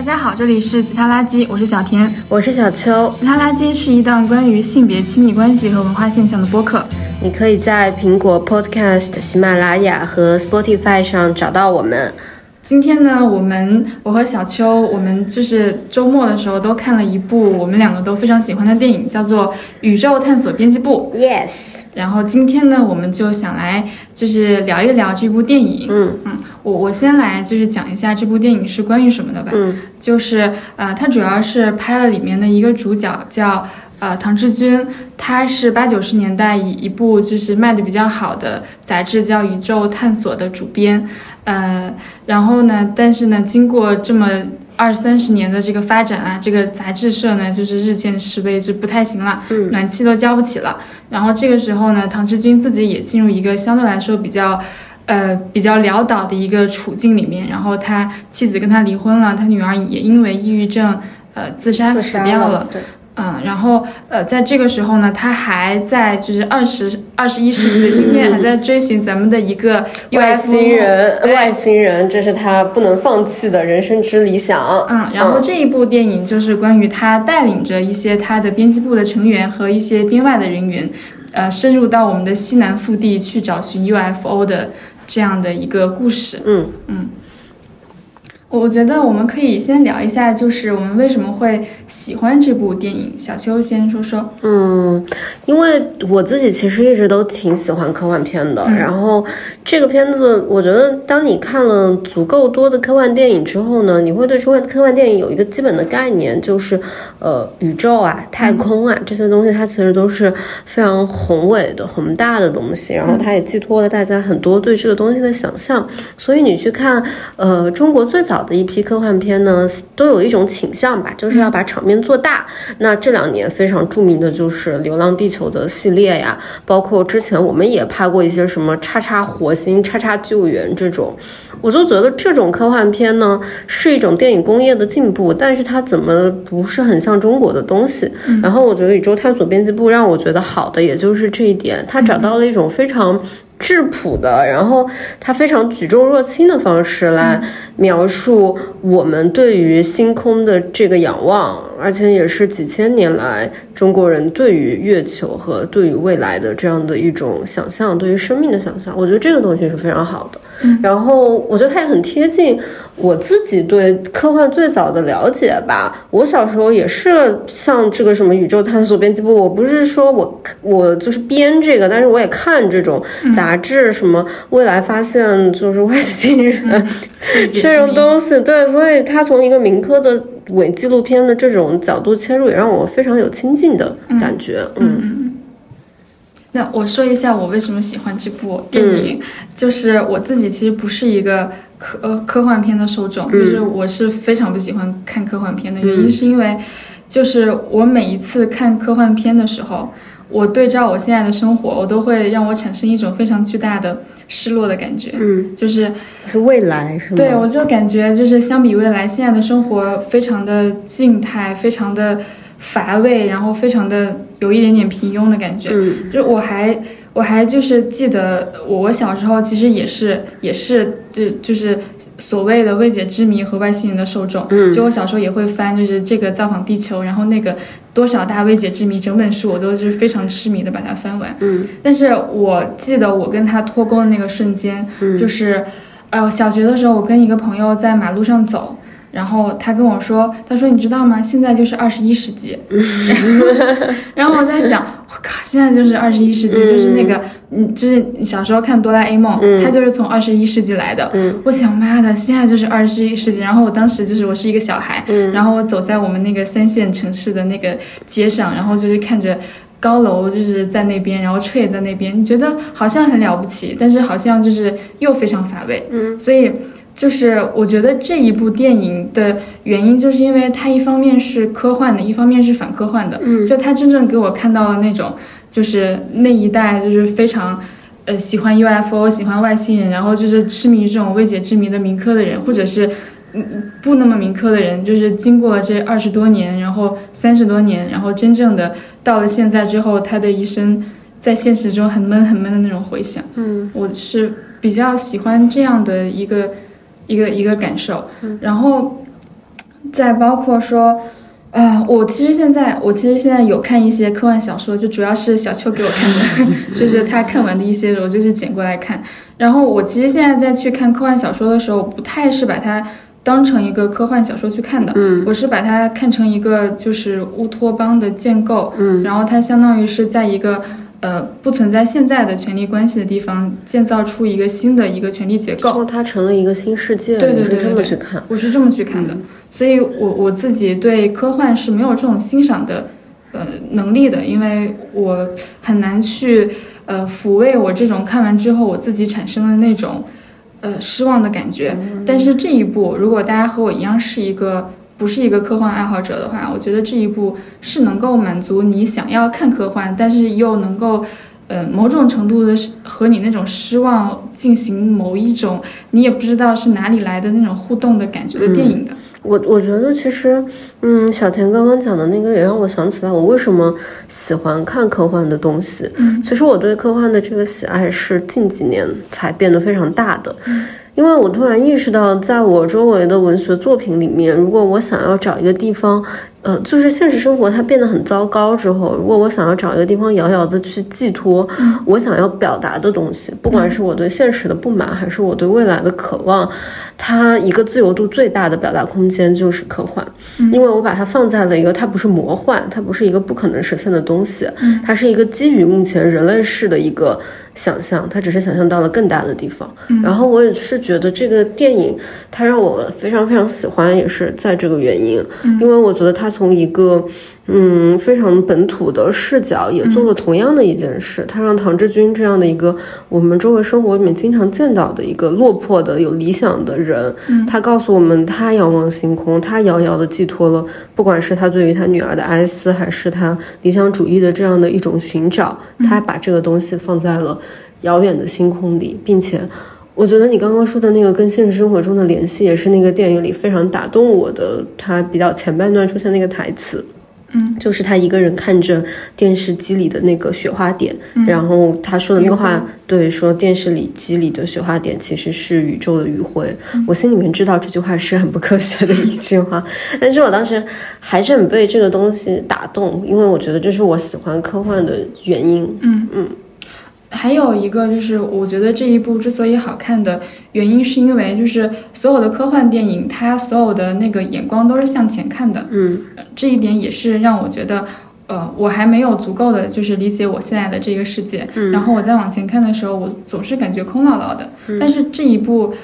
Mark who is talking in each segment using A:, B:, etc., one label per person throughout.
A: 大家好，这里是其他垃圾，我是小田，
B: 我是小秋。
A: 其他垃圾是一档关于性别亲密关系和文化现象的播客。
B: 你可以在苹果 Podcast、喜马拉雅和 Spotify 上找到我们。
A: 今天呢，我们我和小邱，我们就是周末的时候都看了一部我们两个都非常喜欢的电影，叫做《宇宙探索编辑部》。
B: Yes，
A: 然后今天呢，我们就想来就是聊一聊这部电影。
B: 嗯
A: 嗯，我我先来就是讲一下这部电影是关于什么的吧。
B: 嗯
A: 就是呃，它主要是拍了里面的一个主角叫呃唐志军，他是八九十年代一一部就是卖的比较好的杂志叫《宇宙探索》的主编，呃，然后呢，但是呢，经过这么二三十年的这个发展啊，这个杂志社呢就是日渐式微，就不太行了，
B: 嗯
A: 暖气都交不起了。然后这个时候呢，唐志军自己也进入一个相对来说比较。呃，比较潦倒的一个处境里面，然后他妻子跟他离婚了，他女儿也因为抑郁症，呃，自杀死掉
B: 了。对，
A: 嗯，然后呃，在这个时候呢，他还在就是二十二十一世纪的今天，还在追寻咱们的一个
B: 外星人，外星人，这是他不能放弃的人生之理想。
A: 嗯，然后这一部电影就是关于他带领着一些他的编辑部的成员和一些编外的人员，呃，深入到我们的西南腹地去找寻 UFO 的这样的一个故事。
B: 嗯。
A: 嗯我觉得我们可以先聊一下，就是我们为什么会喜欢这部电影。小秋先说说。
B: 嗯，因为我自己其实一直都挺喜欢科幻片的，
A: 嗯
B: 然后这个片子，我觉得当你看了足够多的科幻电影之后呢，你会对科幻科幻电影有一个基本的概念，就是呃宇宙啊、太空啊、这些东西，它其实都是非常宏伟的、宏大的东西，然后它也寄托了大家很多对这个东西的想象。所以你去看呃中国最早的一批科幻片呢，都有一种倾向吧，就是要把场面做大。那这两年非常著名的就是《流浪地球》的系列呀，包括之前我们也拍过一些什么“叉叉火星”“叉叉救援”这种，我就觉得这种科幻片呢是一种电影工业的进步，但是它怎么不是很像中国的东西？然后我觉得宇宙探索编辑部让我觉得好的也就是这一点，它找到了一种非常。质朴的，然后他非常举重若轻的方式来描述我们对于星空的这个仰望，而且也是几千年来中国人对于月球和对于未来的这样的一种想象，对于生命的想象。我觉得这个东西是非常好的。然后我觉得它也很贴近我自己对科幻最早的了解吧。我小时候也是像这个什么宇宙探索编辑部，我不是说我我就是编这个，但是我也看这种杂志，什么未来发现就是外星人、这种东西。对，所以它从一个民科的伪纪录片的这种角度切入，也让我非常有亲近的感觉。嗯
A: 那我说一下我为什么喜欢这部电影，就是我自己其实不是一个科呃科幻片的受众，就是我是非常不喜欢看科幻片的。原因是因为，就是我每一次看科幻片的时候，我对照我现在的生活，我都会让我产生一种非常巨大的失落的感觉，
B: 嗯，
A: 就是
B: 是未来是吗？
A: 对，我就感觉就是相比未来，现在的生活非常的静态，非常的乏味，然后非常的有一点点平庸的感觉。
B: 嗯
A: 就是我还我还就是记得我小时候其实也是也是就就是所谓的未解之谜和外星人的受众。
B: 嗯
A: 就我小时候也会翻，就是这个造访地球，然后那个多少大未解之谜，整本书我都是非常痴迷的把它翻完。
B: 嗯
A: 但是我记得我跟他脱钩的那个瞬间，
B: 嗯
A: 就是，呃，小学的时候，我跟一个朋友在马路上走，然后他跟我说，他说你知道吗？现在就是二十一世纪。然后我在想，我靠，现在就是二十一世纪，就是那个，嗯，就是你小时候看哆啦 A 梦，它就是从二十一世纪来的。我想妈的，现在就是二十一世纪。然后我当时就是我是一个小孩，然后我走在我们那个三线城市的那个街上，然后就是看着。高楼就是在那边，然后车也在那边，你觉得好像很了不起，但是好像就是又非常乏味。
B: 嗯，
A: 所以就是我觉得这一部电影的原因，就是因为它一方面是科幻的，一方面是反科幻的。
B: 嗯
A: 就它真正给我看到了那种，就是那一代就是非常。呃，喜欢 UFO，喜欢外星人，然后就是痴迷于这种未解之谜的民科的人，或者是嗯不那么民科的人，就是经过了这二十多年，然后三十多年，然后真正的到了现在之后，他的一生在现实中很闷很闷的那种回响。
B: 嗯
A: 我是比较喜欢这样的一个一个一个感受。然后再包括说，啊、我其实现在我其实现在有看一些科幻小说，就主要是小秋给我看的，就是他看完的一些，我就是捡过来看。然后我其实现在在去看科幻小说的时候，不太是把它当成一个科幻小说去看的，
B: 嗯
A: 我是把它看成一个就是乌托邦的建构，
B: 嗯
A: 然后它相当于是在一个呃不存在现在的权力关系的地方建造出一个新的一个权力结构。
B: 它成了一个新世界，
A: 对对对
B: 这么去看。
A: 我是这么去看的，所以我我自己对科幻是没有这种欣赏的呃能力的，因为我很难去呃抚慰我这种看完之后我自己产生的那种呃失望的感觉。但是这一部，如果大家和我一样是一个不是一个科幻爱好者的话，我觉得这一部是能够满足你想要看科幻，但是又能够。呃，某种程度的和你那种失望进行某一种你也不知道是哪里来的那种互动的感觉的电影的。
B: 我我觉得其实，嗯，小田刚刚讲的那个也让我想起来，我为什么喜欢看科幻的东西。
A: 嗯
B: 其实我对科幻的这个喜爱是近几年才变得非常大的，因为我突然意识到，在我周围的文学作品里面，如果我想要找一个地方，呃，就是现实生活它变得很糟糕之后，如果我想要找一个地方遥遥的去寄托我想要表达的东西，不管是我对现实的不满，还是我对未来的渴望，它一个自由度最大的表达空间就是科幻，因为我把它放在了一个它不是魔幻，它不是一个不可能实现的东西，它是一个基于目前人类世的一个想象，它只是想象到了更大的地方。然后我也是觉得这个电影它让我非常非常喜欢，也是在这个原因，因为我觉得它从一个嗯非常本土的视角也做了同样的一件事，他让唐志军这样的一个我们周围生活里面经常见到的一个落魄的有理想的人，他告诉我们他仰望星空，他遥遥的寄托了，不管是他对于他女儿的哀思，还是他理想主义的这样的一种寻找，他把这个东西放在了遥远的星空里，并且。我觉得你刚刚说的那个跟现实生活中的联系，也是那个电影里非常打动我的。他比较前半段出现那个台词，
A: 嗯，
B: 就是他一个人看着电视机里的那个雪花点，然后他说的那个话，对，说电视里机里的雪花点其实是宇宙的余晖。我心里面知道这句话是很不科学的一句话，但是我当时还是很被这个东西打动，因为我觉得这是我喜欢科幻的原因。
A: 嗯嗯。还有一个就是，我觉得这一部之所以好看的原因，是因为就是所有的科幻电影，它所有的那个眼光都是向前看的。
B: 嗯，
A: 这一点也是让我觉得，呃，我还没有足够的就是理解我现在的这个世界。
B: 嗯
A: 然后我再往前看的时候，我总是感觉空落落的。但是这一部。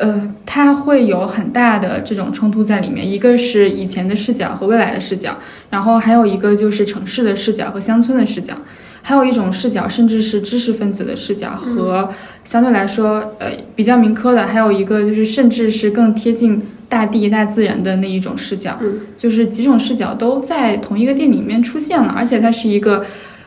A: 呃，它会有很大的这种冲突在里面，一个是以前的视角和未来的视角，然后还有一个就是城市的视角和乡村的视角，还有一种视角甚至是知识分子的视角和相对来说呃比较民科的，还有一个就是甚至是更贴近大地大自然的那一种视角，就是几种视角都在同一个电影里面出现了，而且它是一个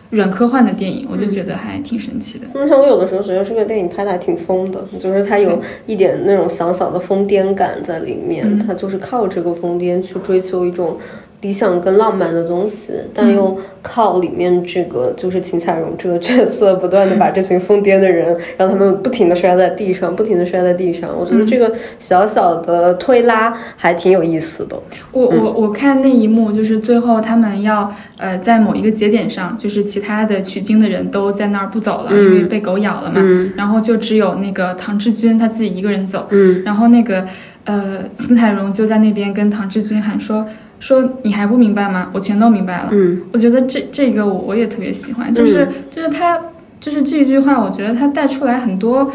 A: 软科幻的电影，我就觉得还挺神奇的。
B: 而且我有的时候觉得这个电影拍的还挺疯的，就是它有一点那种小小的疯癫感在里面，它就是靠这个疯癫去追求一种理想跟浪漫的东西，但又靠里面这个就是秦彩荣这个角色不断的把这群疯癫的人，让他们不停的摔在地上，不停的摔在地上。我觉得这个小小的推拉还挺有意思的。
A: 我我我看那一幕，就是最后他们要呃在某一个节点上，就是其他的取经的人都在那儿不走了，因为被狗咬了嘛，然后就只有那个唐志军他自己一个人走，
B: 嗯
A: 然后那个呃秦彩荣就在那边跟唐志军喊说说你还不明白吗？我全都明白了。
B: 嗯。
A: 我觉得这这个我我也特别喜欢，就是、就是他就是这一句话，我觉得他带出来很多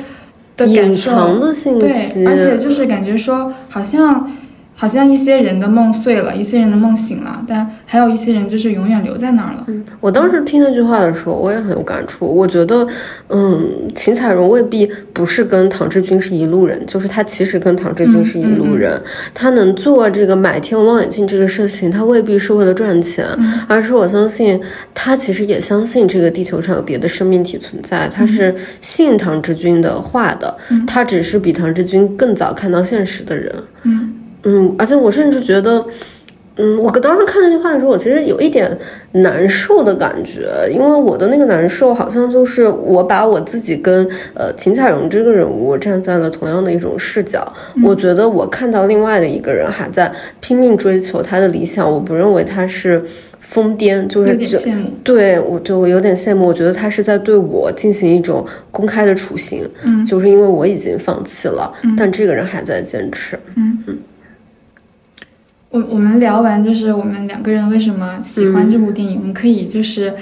A: 的
B: 隐
A: 感受，
B: 藏的信
A: 对，而且就是感觉说，好像好像一些人的梦碎了，一些人的梦醒了，但还有一些人就是永远留在那儿了。
B: 我当时听那句话的时候，我也很有感触。我觉得，嗯，秦彩荣未必不是跟唐志军是一路人，就是他其实跟唐志军是一路人。他能做这个买天文望远镜这个事情，他未必是为了赚钱，而是我相信他其实也相信这个地球上有别的生命体存在，他是信唐志军的话的，他只是比唐志军更早看到现实的人。
A: 嗯
B: 嗯，而且我甚至觉得。嗯，我当时看那句话的时候，我其实有一点难受的感觉，因为我的那个难受好像就是我把我自己跟呃秦彩荣这个人物站在了同样的一种视角，我觉得我看到另外的一个人还在拼命追求他的理想，我不认为他是疯癫，就是
A: 有点羡慕。
B: 对我对我有点羡慕，我觉得他是在对我进行一种公开的处刑，
A: 嗯，
B: 就是因为我已经放弃了，但这个人还在坚持，
A: 嗯嗯。我我们聊完就是我们两个人为什么喜欢这部电影，我们可以就是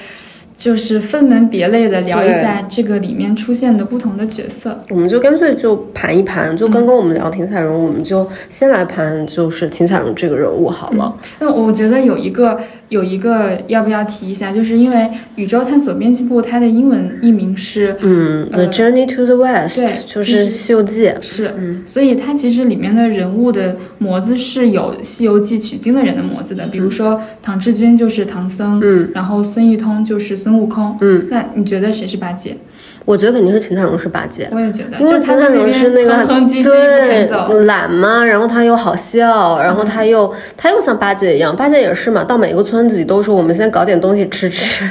A: 就是分门别类的聊一下这个里面出现的不同的角色。
B: 我们就干脆就盘一盘，就刚刚我们聊秦彩荣，我们就先来盘就是秦彩荣这个人物好了。
A: 那我觉得有一个。有一个要不要提一下？就是因为宇宙探索编辑部它的英文译名是
B: 嗯，The Journey to the West，
A: 对，
B: 就是《西游记》
A: 是，所以它其实里面的人物的模子是有《西游记》取经的人的模子的，比如说唐志军就是唐僧，
B: 嗯，
A: 然后孙玉通就是孙悟空，
B: 嗯，
A: 那你觉得谁是八戒？
B: 我觉得肯定是秦彩荣是八戒，
A: 我也觉得，
B: 因为秦彩荣是那个对
A: 对
B: 懒嘛，然后他又好笑，然后他又他又像八戒一样，八戒也是嘛，到每个村子里都说我们先搞点东西吃吃，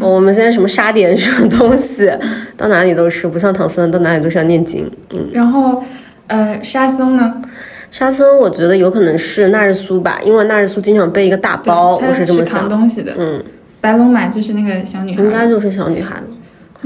B: 我们先什么杀点什么东西，到哪里都是，不像唐僧到哪里都是要念经。嗯，
A: 然后呃沙僧呢？
B: 沙僧我觉得有可能是纳日苏吧，因为纳日苏经常背一个大包，我
A: 是
B: 这么想。
A: 东西的，
B: 嗯，
A: 白龙马就是那个小女孩，
B: 应该就是小女孩了。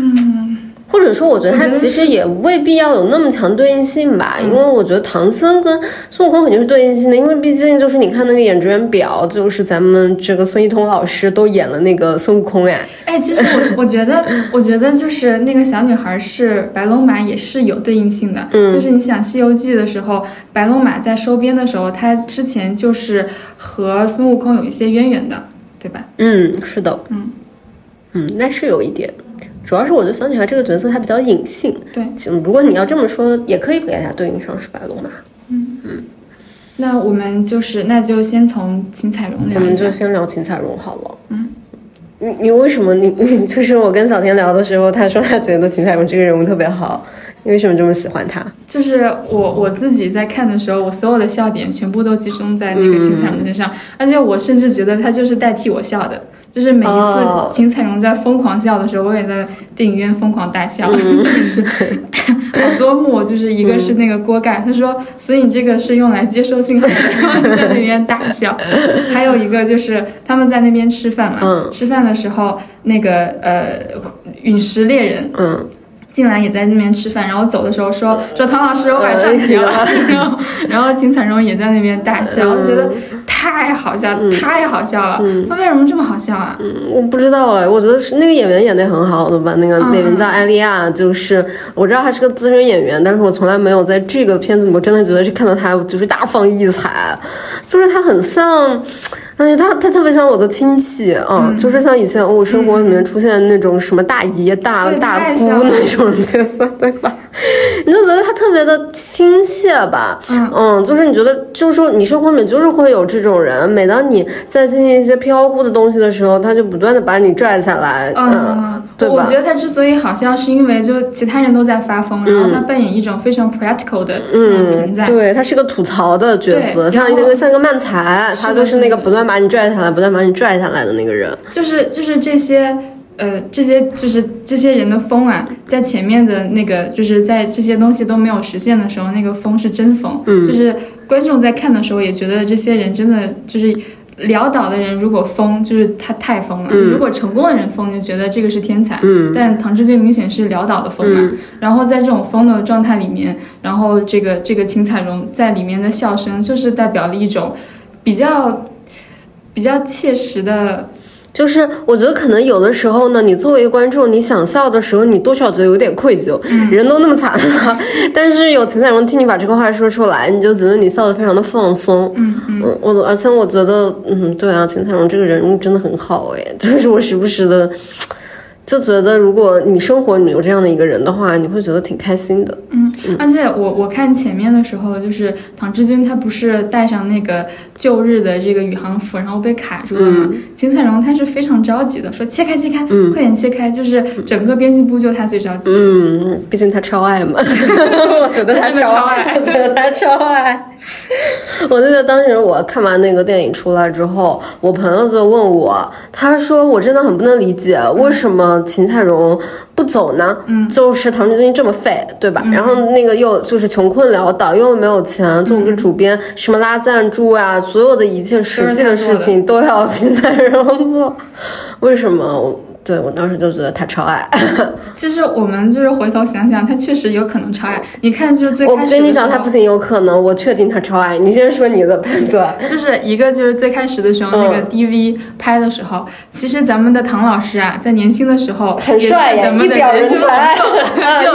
A: 嗯，
B: 或者说，我觉得他其实也未必要有那么强对应性吧，因为我觉得唐僧跟孙悟空肯定是对应性的，因为毕竟就是你看那个演职员表，就是咱们这个孙一通老师都演了那个孙悟空哎。
A: 哎，其实我 我觉得，我觉得就是那个小女孩是白龙马，也是有对应性的。
B: 嗯，
A: 就是你想《西游记》的时候，白龙马在收编的时候，他之前就是和孙悟空有一些渊源的，对吧？
B: 嗯，是的。
A: 嗯。
B: 嗯，那是有一点，主要是我觉得小女孩这个角色她比较隐性。
A: 对，
B: 如果你要这么说，也可以给她对应上是白龙马。
A: 嗯嗯，那我们就是那就先从秦彩荣聊。
B: 我们就先聊秦彩荣好了。
A: 嗯，
B: 你你为什么你 你就是我跟小天聊的时候，他说他觉得秦彩荣这个人物特别好，你为什么这么喜欢他？
A: 就是我我自己在看的时候，我所有的笑点全部都集中在那个秦彩荣身上，而且我甚至觉得他就是代替我笑的。就是每一次秦彩荣在疯狂笑的时候，我也在电影院疯狂大笑。就是好多幕，就是一个是那个锅盖，他说：“所以你这个是用来接收信号的。”在那边大笑。还有一个就是他们在那边吃饭嘛，吃饭的时候，那个呃陨石猎人
B: 嗯
A: 进来也在那边吃饭，然后走的时候说：“说唐老师，我晚上结了。”然后 然后秦彩荣也在那边大笑，我觉得。太好笑，太好笑了！他为什么这么好笑啊？
B: 嗯，我不知道哎，我觉得是那个演员演的很好的吧。那个演员叫艾莉亚，就是我知道他是个资深演员，但是我从来没有在这个片子里，我真的觉得是看到他就是大放异彩，就是他很像。哎，他他特别像我的亲戚啊，就是像以前我生活里面出现那种什么大姨、大大姑那种角色，对吧？你就觉得他特别的亲切吧？嗯，就是你觉得，就是说你生活里面就是会有这种人，每当你在进行一些飘忽的东西的时候，他就不断的把你拽下来，嗯，对吧？
A: 我觉得他之所以好笑，是因为就其他人都在发疯，然后他扮演一种非常 practical 的存在，
B: 对他是个吐槽的角色，像一个像一个慢才，他就是那个不断。把你拽下来，不断把你拽下来的那个人，
A: 就是就是这些，呃，这些就是这些人的疯啊，在前面的那个，就是在这些东西都没有实现的时候，那个疯是真疯，
B: 嗯，
A: 就是观众在看的时候也觉得这些人真的就是潦倒的人，如果疯，就是他太疯了；如果成功的人疯，就觉得这个是天才，
B: 嗯。
A: 但唐志军明显是潦倒的疯嘛，然后在这种疯的状态里面，然后这个这个秦彩荣在里面的笑声，就是代表了一种比较。比较切实的，
B: 就是我觉得可能有的时候呢，你作为观众，你想笑的时候，你多少觉得有点愧疚，人都那么惨了，但是有陈彩荣替你把这个话说出来，你就觉得你笑得非常的放松。
A: 嗯嗯，
B: 我而且我觉得，嗯，对啊，陈彩荣这个人物真的很好哎，就是我时不时的。就觉得，如果你生活里有这样的一个人的话，你会觉得挺开心的。
A: 嗯，而且我我看前面的时候，就是唐志军他不是带上那个旧日的这个宇航服，然后被卡住了吗？秦彩荣他是非常着急的，说切开切开，快点切开，就是整个编辑部就他最着急。
B: 嗯，毕竟他超爱嘛，我觉得他 超爱，我觉得他超爱。我记得当时我看完那个电影出来之后，我朋友就问我，他说我真的很不能理解，为什么秦彩荣不走呢？嗯，就是唐志军这么废，对吧？然后那个又就是穷困潦倒，又没有钱做个主编，什么拉赞助啊，所有的一切实际的事情都要 秦彩荣做，为什么？对我当时就觉得他超爱。
A: 其实我们就是回头想想，他确实有可能超爱。你看，就是最开始
B: 我跟你讲，他不仅有可能，我确定他超爱。你先说你的判断。
A: 就是一个就是最开始的时候，那个 DV 拍的时候，其实咱们的唐老师啊，在年轻的时候
B: 很帅呀，一表人才，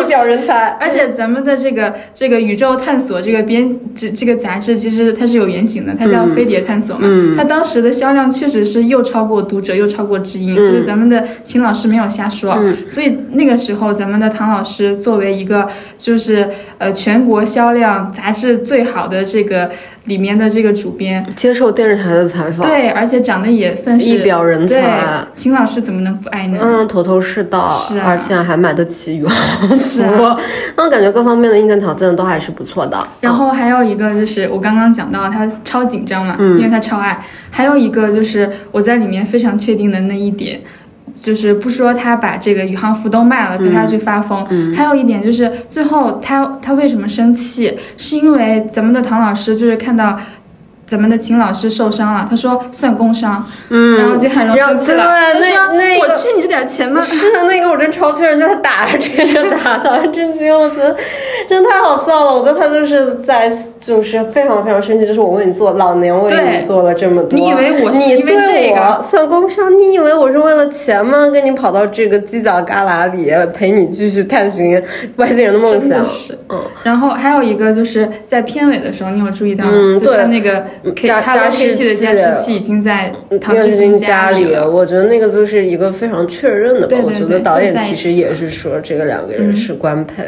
B: 一表人才。
A: 而且咱们的这个这个宇宙探索这个编这这个杂志，其实它是有原型的，它叫《飞碟探索》嘛。嗯。它当时的销量确实是又超过读者，又超过知音，就是咱们的。秦老师没有瞎说，所以那个时候咱们的唐老师作为一个就是呃全国销量杂志最好的这个里面的这个主编，
B: 接受电视台的采访，
A: 对，而且长得也算是
B: 一表人才，
A: 秦老师怎么能不爱呢？
B: 嗯，头头是道，
A: 是啊。
B: 而且还买得起羽绒服，那 感觉各方面的硬件条件都还是不错的。
A: 然后还有一个就是我刚刚讲到他超紧张嘛，因为他超爱，还有一个就是我在里面非常确定的那一点。就是不说他把这个宇航服都卖了，陪他去发疯。还有一点就是最后他他为什么生气，是因为咱们的唐老师就是看到。咱们的秦老师受伤了，他说算工伤，嗯，然后金海荣生气了，他说我去你这点钱吗？
B: 是那个我真超气人，就他打这个打的，震惊！我觉得真的太好笑了。我觉得他就是在就是非常非常生气，就是我为你做，老娘为你做了这么多，
A: 你以为我
B: 你对我算工伤？你以为我是为了钱吗？跟你跑到这个犄角旮旯里陪你继续探寻外星人的梦想？
A: 是，嗯。然后还有一个就是在片尾的时候，你有注意到吗？就他那个。
B: 加加湿器
A: 的加湿器已经在唐志
B: 军
A: 家
B: 里了，我觉得那个就是一个非常确认的吧。我觉得导演其实也是说这个两个人是官配。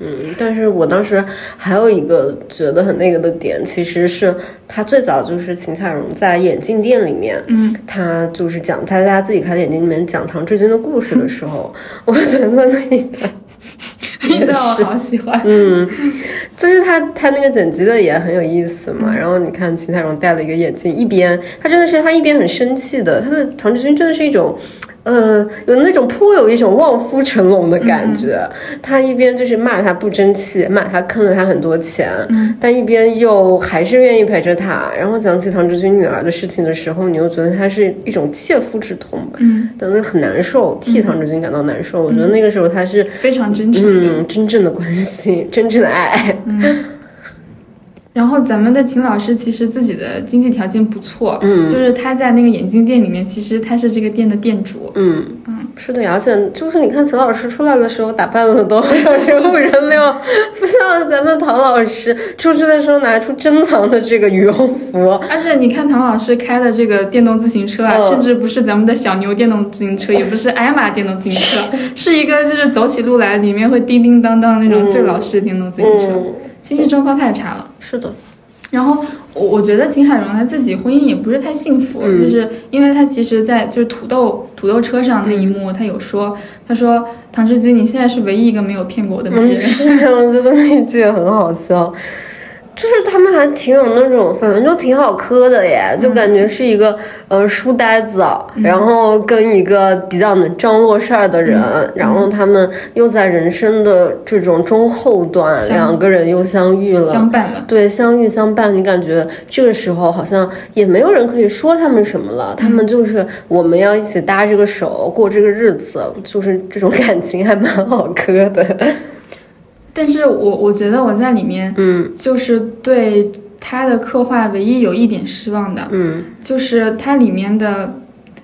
B: 嗯，但是我当时还有一个觉得很那个的点，其实是他最早就是秦彩荣在眼镜店里面，
A: 嗯，
B: 他就是讲他在他自己开的眼镜里面讲唐志军的故事的时候，我觉得那一段。
A: 也是，我好喜欢。
B: 嗯，就是他他那个剪辑的也很有意思嘛。然后你看秦彩荣戴了一个眼镜，一边他真的是他一边很生气的，他的唐志军真的是一种。呃，有那种颇有一种望夫成龙的感觉。他一边就是骂他不争气，骂他坑了他很多钱，但一边又还是愿意陪着他。然后讲起唐志军女儿的事情的时候，你又觉得他是一种切肤之痛吧？嗯，等得很难受，替唐志军感到难受。我觉得那个时候他是
A: 非常真诚，
B: 嗯，真正的关心，真正的爱。
A: 嗯。然后咱们的秦老师其实自己的经济条件不错，嗯，就是他在那个眼镜店里面，其实他是这个店的店主，
B: 嗯。嗯，是的，而且就是你看秦老师出来的时候打扮的都人五人六，不像咱们唐老师出去的时候拿出珍藏的这个羽绒服，
A: 而且你看唐老师开的这个电动自行车啊，甚至不是咱们的小牛电动自行车，也不是艾玛电动自行车，是一个就是走起路来里面会叮叮当当那种最老式的电动自行车。经济状况太差了，
B: 是的。
A: 然后我我觉得秦海荣他自己婚姻也不是太幸福，就是因为他其实，在就是土豆土豆车上那一幕，他有说，他说唐志军，你现在是唯一一个没有骗过我的男人。
B: 是，我觉得那一句很好笑。就是他们还挺有那种，反正就挺好磕的耶，就感觉是一个呃书呆子，然后跟一个比较能张罗事儿的人，然后他们又在人生的这种中后段，两个人又相遇了，
A: 相伴了，
B: 对，相遇相伴，你感觉这个时候好像也没有人可以说他们什么了，他们就是我们要一起搭这个手过这个日子，就是这种感情还蛮好磕的。
A: 但是我我觉得我在里面，
B: 嗯，
A: 就是对他的刻画唯一有一点失望的，
B: 嗯，
A: 就是它里面的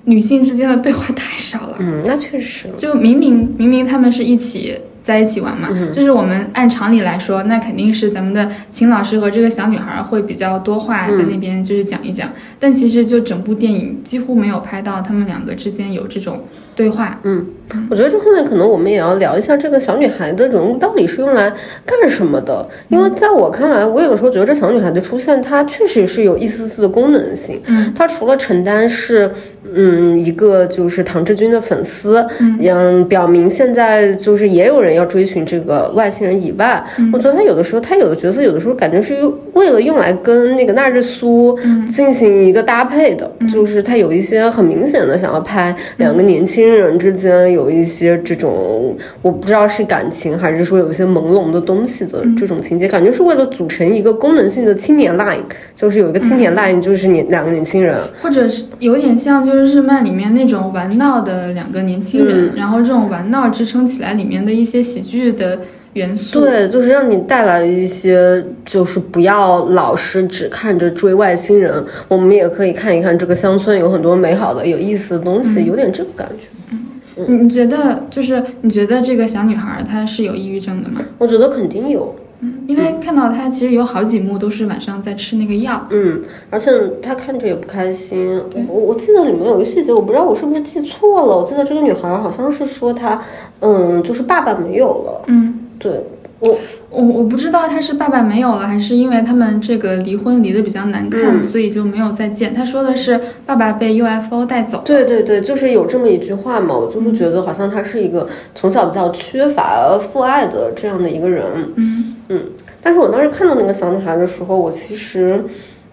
A: 女性之间的对话太少了，
B: 嗯，那确实，
A: 就明明明明他们是一起在一起玩嘛，就是我们按常理来说，那肯定是咱们的秦老师和这个小女孩会比较多话在那边就是讲一讲，但其实就整部电影几乎没有拍到他们两个之间有这种。对话，
B: 嗯，我觉得这后面可能我们也要聊一下这个小女孩的人物到底是用来干什么的，因为在我看来，我有时候觉得这小女孩的出现，她确实是有一丝丝的功能性，
A: 嗯，
B: 她除了承担是。嗯，一个就是唐志军的粉丝，嗯，表明现在就是也有人要追寻这个外星人以外，我觉得她有的时候她有的角色有的时候感觉是为了用来跟那个纳日苏进行一个搭配的，就是她有一些很明显的想要拍两个年轻人之间有一些这种我不知道是感情还是说有一些朦胧的东西的这种情节，感觉是为了组成一个功能性的青年 line，就是有一个青年 line，就是年两个年轻人，
A: 或者是有点像就是日漫里面那种玩闹的两个年轻人，然后这种玩闹支撑起来里面的一些喜剧的元素。
B: 对，就是让你带来一些，就是不要老是只看着追外星人，我们也可以看一看这个乡村有很多美好的、有意思的东西，有点这个感觉。
A: 嗯，你觉得就是你觉得这个小女孩她是有抑郁症的吗？
B: 我觉得肯定有。
A: 嗯，因为看到她其实有好几幕都是晚上在吃那个药。
B: 嗯，而且她看着也不开心。我我记得里面有个细节，我不知道我是不是记错了。我记得这个女孩好像是说她，嗯，就是爸爸没有了。
A: 嗯，
B: 对。我
A: 我我不知道他是爸爸没有了，还是因为他们这个离婚离得比较难看，所以就没有再见。他说的是爸爸被 UFO 带走。
B: 对对对，就是有这么一句话嘛，我就会觉得好像他是一个从小比较缺乏父爱的这样的一个人。
A: 嗯
B: 嗯，但是我当时看到那个小女孩的时候，我其实。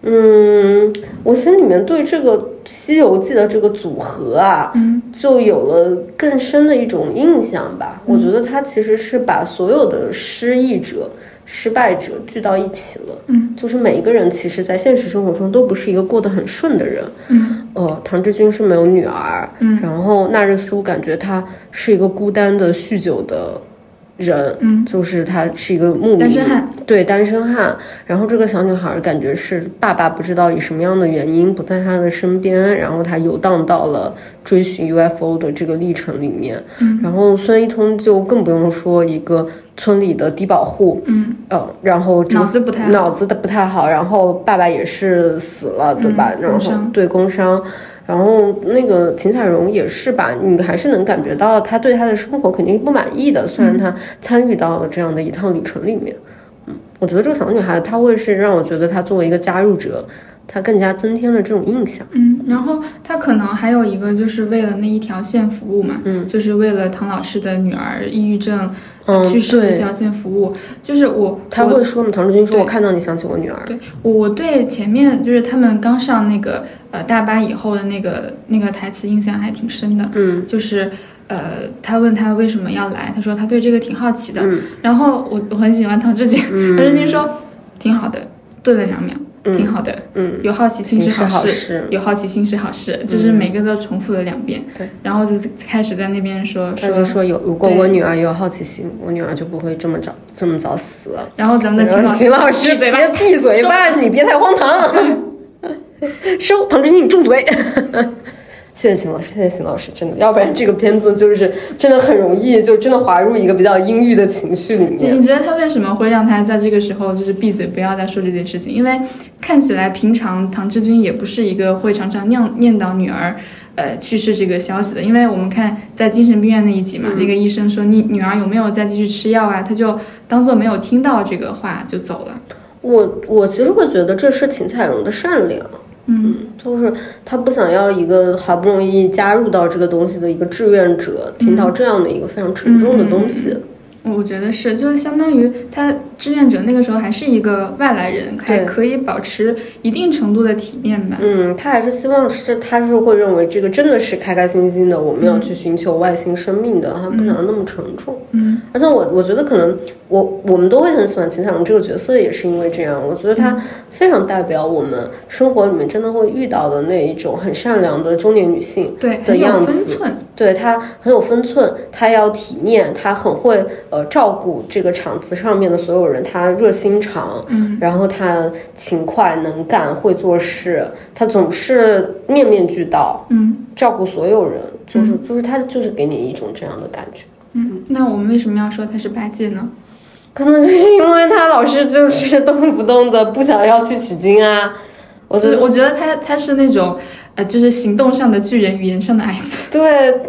B: 嗯，我心里面对这个《西游记》的这个组合啊，就有了更深的一种印象吧。我觉得他其实是把所有的失意者、失败者聚到一起了。
A: 嗯，
B: 就是每一个人其实，在现实生活中都不是一个过得很顺的人。
A: 嗯，
B: 呃，唐志军是没有女儿。
A: 嗯，
B: 然后纳日苏感觉他是一个孤单的酗酒的。人，
A: 嗯，
B: 就是他是一个牧民，
A: 单身汉，
B: 对，单身汉。然后这个小女孩感觉是爸爸不知道以什么样的原因不在她的身边，然后她游荡到了追寻 UFO 的这个历程里面。
A: 嗯，
B: 然后孙一通就更不用说一个村里的低保户，
A: 嗯，
B: 呃，然后
A: 脑子不太
B: 脑子的不太好，然后爸爸也是死了，对吧？然后对工伤。然后那个秦彩荣也是吧，你还是能感觉到他对他的生活肯定是不满意的。虽然他参与到了这样的一趟旅程里面，嗯，我觉得这个小女孩她会是让我觉得她作为一个加入者。他更加增添了这种印象，
A: 嗯，然后他可能还有一个就是为了那一条线服务嘛，
B: 嗯，
A: 就是为了唐老师的女儿抑郁症
B: 去
A: 世那条线服务，就是我
B: 他会说吗？唐志军说：“我看到你想起我女儿。”
A: 对，我对前面就是他们刚上那个呃大巴以后的那个那个台词印象还挺深的，
B: 嗯，
A: 就是呃他问他为什么要来，他说他对这个挺好奇的，
B: 嗯，
A: 然后我我很喜欢唐志军，唐志军说挺好的，顿了两秒。挺好的，
B: 嗯，
A: 有好奇心
B: 是
A: 好
B: 事，
A: 有好奇心是好事，就是每个都重复了两遍，
B: 对，
A: 然后就开始在那边说，
B: 他就说有，如果我女儿有好奇心，我女儿就不会这么早这么早死了。
A: 然后咱们的
B: 秦老师，别闭嘴吧，你别太荒唐，收，唐志新，你住嘴。谢谢秦老师，谢谢秦老师，真的，要不然这个片子就是真的很容易就真的滑入一个比较阴郁的情绪里面。
A: 你觉得他为什么会让他在这个时候就是闭嘴，不要再说这件事情？因为看起来平常唐志军也不是一个会常常念念叨女儿呃去世这个消息的。因为我们看在精神病院那一集嘛，那个医生说你女儿有没有再继续吃药啊，他就当做没有听到这个话就走了。
B: 我我其实会觉得这是秦彩荣的善良。
A: 嗯，
B: 就是他不想要一个好不容易加入到这个东西的一个志愿者，听到这样的一个非常沉重的东西。
A: 我觉得是，就是相当于他志愿者那个时候还是一个外来人，还可以保持一定程度的体面吧。
B: 嗯，他还是希望是，他是会认为这个真的是开开心心的，我们要去寻求外星生命的，他不想要那么沉重。
A: 嗯，
B: 而且我我觉得可能我我们都会很喜欢秦彩荣这个角色，也是因为这样。我觉得他非常代表我们生活里面真的会遇到的那一种很善良的中年女性
A: 对
B: 的样子。
A: 分寸，
B: 对她很有分寸，她要体面，她很会。呃，照顾这个场子上面的所有人，他热心肠，
A: 嗯，
B: 然后他勤快能干，会做事，他总是面面俱到，
A: 嗯，
B: 照顾所有人，就是就是他就是给你一种这样的感觉，
A: 嗯。那我们为什么要说他是八戒呢？
B: 可能就是因为他老是就是动不动的不想要去取经啊。我觉得，
A: 我觉得他他是那种。呃，就是行动上的巨人，语言上的矮子，
B: 对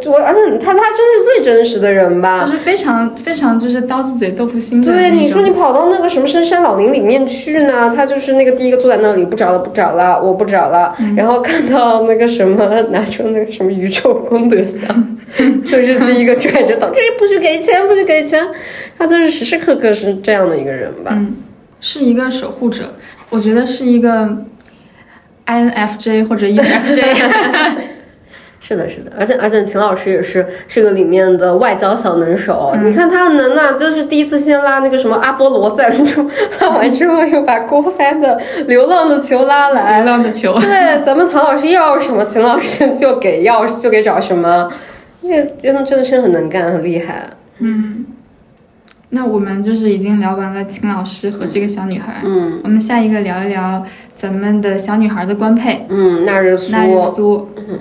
B: 我，而且他他真是最真实的人吧？
A: 就是非常非常就是刀子嘴豆腐心的。
B: 对，你说你跑到那个什么深山老林里面去呢？他就是那个第一个坐在那里，不找了，不找了，我不找了。然后看到那个什么拿出那个什么宇宙功德箱，就是第一个拽着刀，这不许给钱，不许给钱。他就是时时刻刻是这样的一个人吧？
A: 嗯，是一个守护者，我觉得是一个。INFJ 或者 ENFJ，
B: 是的，是的，而且而且秦老师也是这个里面的外交小能手。你看他能啊，就是第一次先拉那个什么阿波罗赞助，拉完之后又把郭帆的流浪的球拉来，
A: 流浪的球。
B: 对，咱们唐老师要什么，秦老师就给要就给找什么，这真的真的是很能干，很厉害。
A: 嗯。那我们就是已经聊完了秦老师和这个小女孩，
B: 嗯，
A: 我们下一个聊一聊咱们的小女孩的官配，
B: 嗯，那日苏，
A: 那日苏，嗯，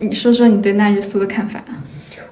A: 你说说你对那日苏的看法？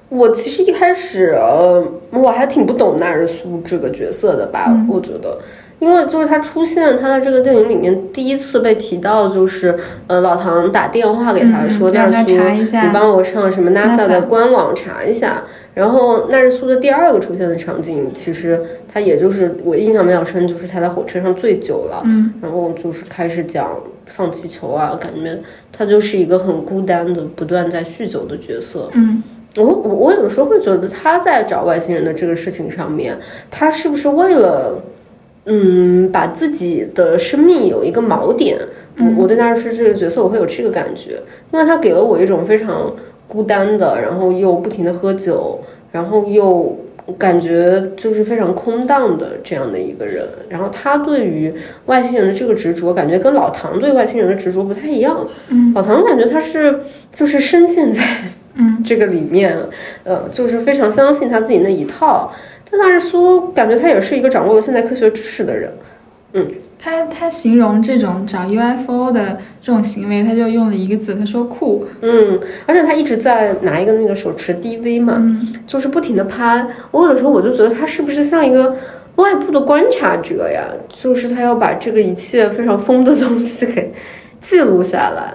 B: 我其实一开始呃我还挺不懂那日苏这个角色的吧，我觉得。因为就是他出现，他在这个电影里面第一次被提到，就是呃，老唐打电话给他说，纳日苏，你帮我上什么 NASA 的官网查一下。然后纳日苏的第二个出现的场景，其实他也就是我印象比较深，就是他在火车上醉酒了，
A: 嗯，
B: 然后就是开始讲放气球啊，感觉他就是一个很孤单的，不断在酗酒的角色，
A: 嗯，
B: 我我我有的时候会觉得他在找外星人的这个事情上面，他是不是为了？嗯，把自己的生命有一个锚点。我我对纳日苏这个角色，我会有这个感觉，因为他给了我一种非常孤单的，然后又不停的喝酒，然后又感觉就是非常空荡的这样的一个人。然后他对于外星人的这个执着，感觉跟老唐对外星人的执着不太一样。
A: 嗯，
B: 老唐感觉他是就是深陷在
A: 嗯
B: 这个里面，呃，就是非常相信他自己那一套。但纳日苏感觉他也是一个掌握了现代科学知识的人，嗯，
A: 他他形容这种找 UFO 的这种行为，他就用了一个字，他说酷，
B: 嗯，而且他一直在拿一个那个手持 DV 嘛，就是不停的拍，我有的时候我就觉得他是不是像一个外部的观察者呀？就是他要把这个一切非常疯的东西给记录下来。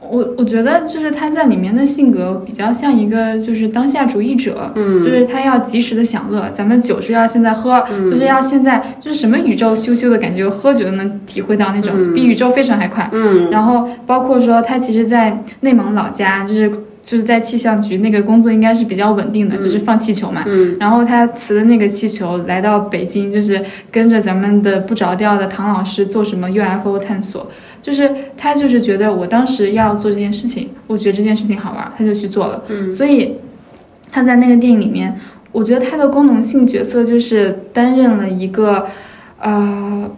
A: 我我觉得就是他在里面的性格比较像一个就是当下主义者，
B: 嗯，
A: 就是他要及时的享乐，咱们酒是要现在喝，就是要现在就是什么宇宙羞羞的感觉，喝酒都能体会到那种比宇宙飞船还快，
B: 嗯，
A: 然后包括说他其实，在内蒙老家就是。就是在气象局那个工作应该是比较稳定的，就是放气球嘛。
B: 嗯。
A: 然后他辞了那个气球，来到北京，就是跟着咱们的不着调的唐老师做什么 UFO 探索。就是他就是觉得我当时要做这件事情，我觉得这件事情好玩，他就去做了。
B: 嗯。
A: 所以他在那个电影里面，我觉得他的功能性角色就是担任了一个，呃。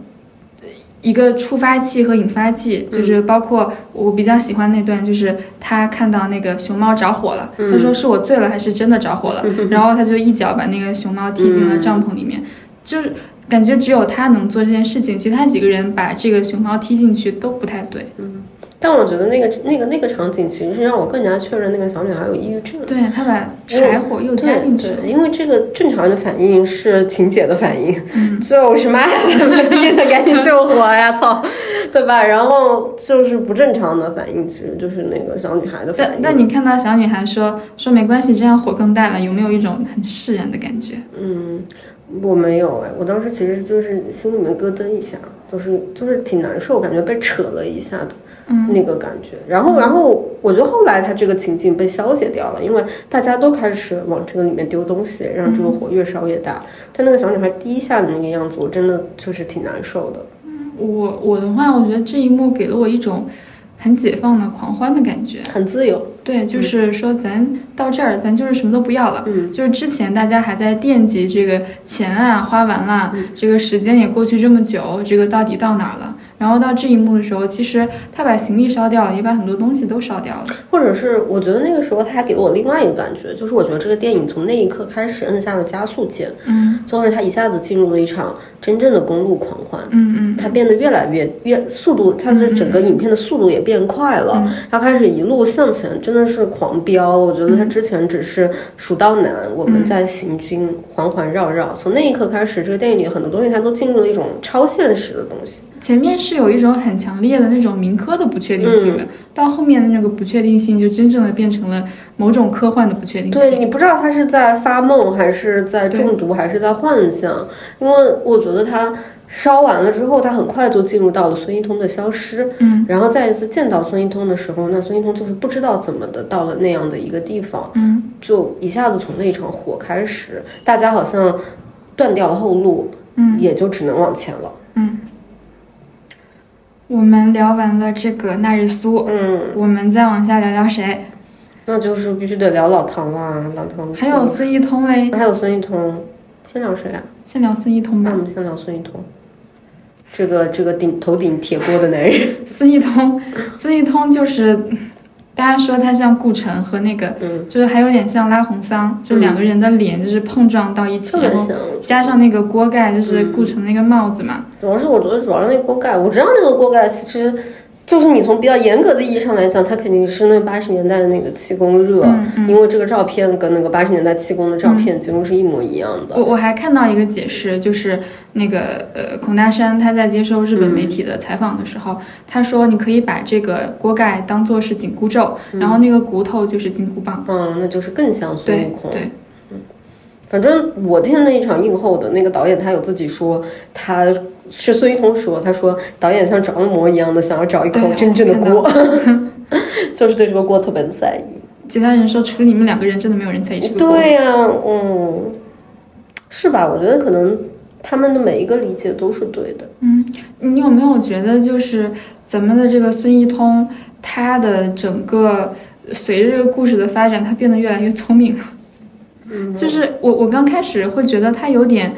A: 一个触发器和引发器，就是包括我比较喜欢那段，就是他看到那个熊猫着火了，他说是我醉了还是真的着火了，然后他就一脚把那个熊猫踢进了帐篷里面，就是感觉只有他能做这件事情，其他几个人把这个熊猫踢进去都不太对。
B: 嗯但我觉得那个那个那个场景其实是让我更加确认那个小女孩有抑郁症。
A: 对她把柴火又加进去了，
B: 因为这个正常人的反应是晴姐的反应，
A: 嗯、
B: 就是妈怎么逼的赶紧救火呀，操，对吧？然后就是不正常的反应，其实就是那个小女孩的反应。
A: 但但你看到小女孩说说没关系，这样火更大了，有没有一种很释然的感觉？
B: 嗯，我没有哎，我当时其实就是心里面咯噔一下，就是就是挺难受，感觉被扯了一下的。那个感觉，然后，然后我觉得后来他这个情景被消解掉了，因为大家都开始往这个里面丢东西，让这个火越烧越大。但那个小女孩第一下的那个样子，我真的就是挺难受的。
A: 嗯我我的话，我觉得这一幕给了我一种很解放的狂欢的感觉，
B: 很自由。
A: 对，就是说咱到这儿，咱就是什么都不要了。
B: 嗯，
A: 就是之前大家还在惦记这个钱啊，花完了，这个时间也过去这么久，这个到底到哪儿了？然后到这一幕的时候，其实他把行李烧掉了，也把很多东西都烧掉了。
B: 或者是我觉得那个时候他还给我另外一个感觉，就是我觉得这个电影从那一刻开始摁下了加速键，
A: 嗯，
B: 就是他一下子进入了一场真正的公路狂欢，
A: 嗯嗯，
B: 他变得越来越越速度，他的整个影片的速度也变快了，他开始一路向前，真的是狂飙。我觉得他之前只是蜀道难，我们在行军，环环绕绕。从那一刻开始，这个电影里很多东西它都进入了一种超现实的东西。
A: 前面是。是有一种很强烈的那种民科的不确定性的，到后面的那个不确定性就真正的变成了某种科幻的不确定性。
B: 对你不知道他是在发梦，还是在中毒，还是在幻想，因为我觉得他。烧完了之后，他很快就进入到了孙一通的消失。
A: 嗯，
B: 然后再一次见到孙一通的时候，那孙一通就是不知道怎么的到了那样的一个地方。
A: 嗯，
B: 就一下子从那场火开始，大家好像断掉了后路。
A: 嗯，
B: 也就只能往前了。
A: 嗯，我们聊完了这个那日苏。
B: 嗯，
A: 我们再往下聊聊谁？
B: 那就是必须得聊老唐了，老唐。
A: 还有孙一通嘞。
B: 还有孙一通，先聊谁啊？
A: 先聊孙一通吧。
B: 那我们先聊孙一通。这个这个顶头顶铁锅的男人，
A: 孙一通，孙一通就是，大家说他像顾城和那个，
B: 嗯，
A: 就是还有点像拉红桑，就两个人的脸就是碰撞到一起，然后加上那个锅盖，就是顾城那个帽子嘛。
B: 主要是我觉得主要是那个锅盖，我知道那个锅盖其实。就是你从比较严格的意义上来讲，它肯定是那八十年代的那个气功热，因为这个照片跟那个八十年代气功的照片几乎是一模一样的。
A: 我我还看到一个解释，就是那个呃孔大山他在接受日本媒体的采访的时候，他说你可以把这个锅盖当做是紧箍咒，然后那个骨头就是金箍棒。
B: 嗯，那就是更像孙悟空。
A: 对，
B: 嗯，反正我听那一场映后的那个导演，他有自己说他。是孙一通说，他说导演像着了魔一样的想要找一口真正的锅，就是对这个锅特别的在意。
A: 其他人说，除了你们两个人，真的没有人在意这个
B: 锅。对呀，嗯，是吧？我觉得可能他们的每一个理解都是对的。
A: 嗯，你有没有觉得，就是咱们的这个孙一通，他的整个随着这个故事的发展，他变得越来越聪明。
B: 嗯，
A: 就是我我刚开始会觉得他有点。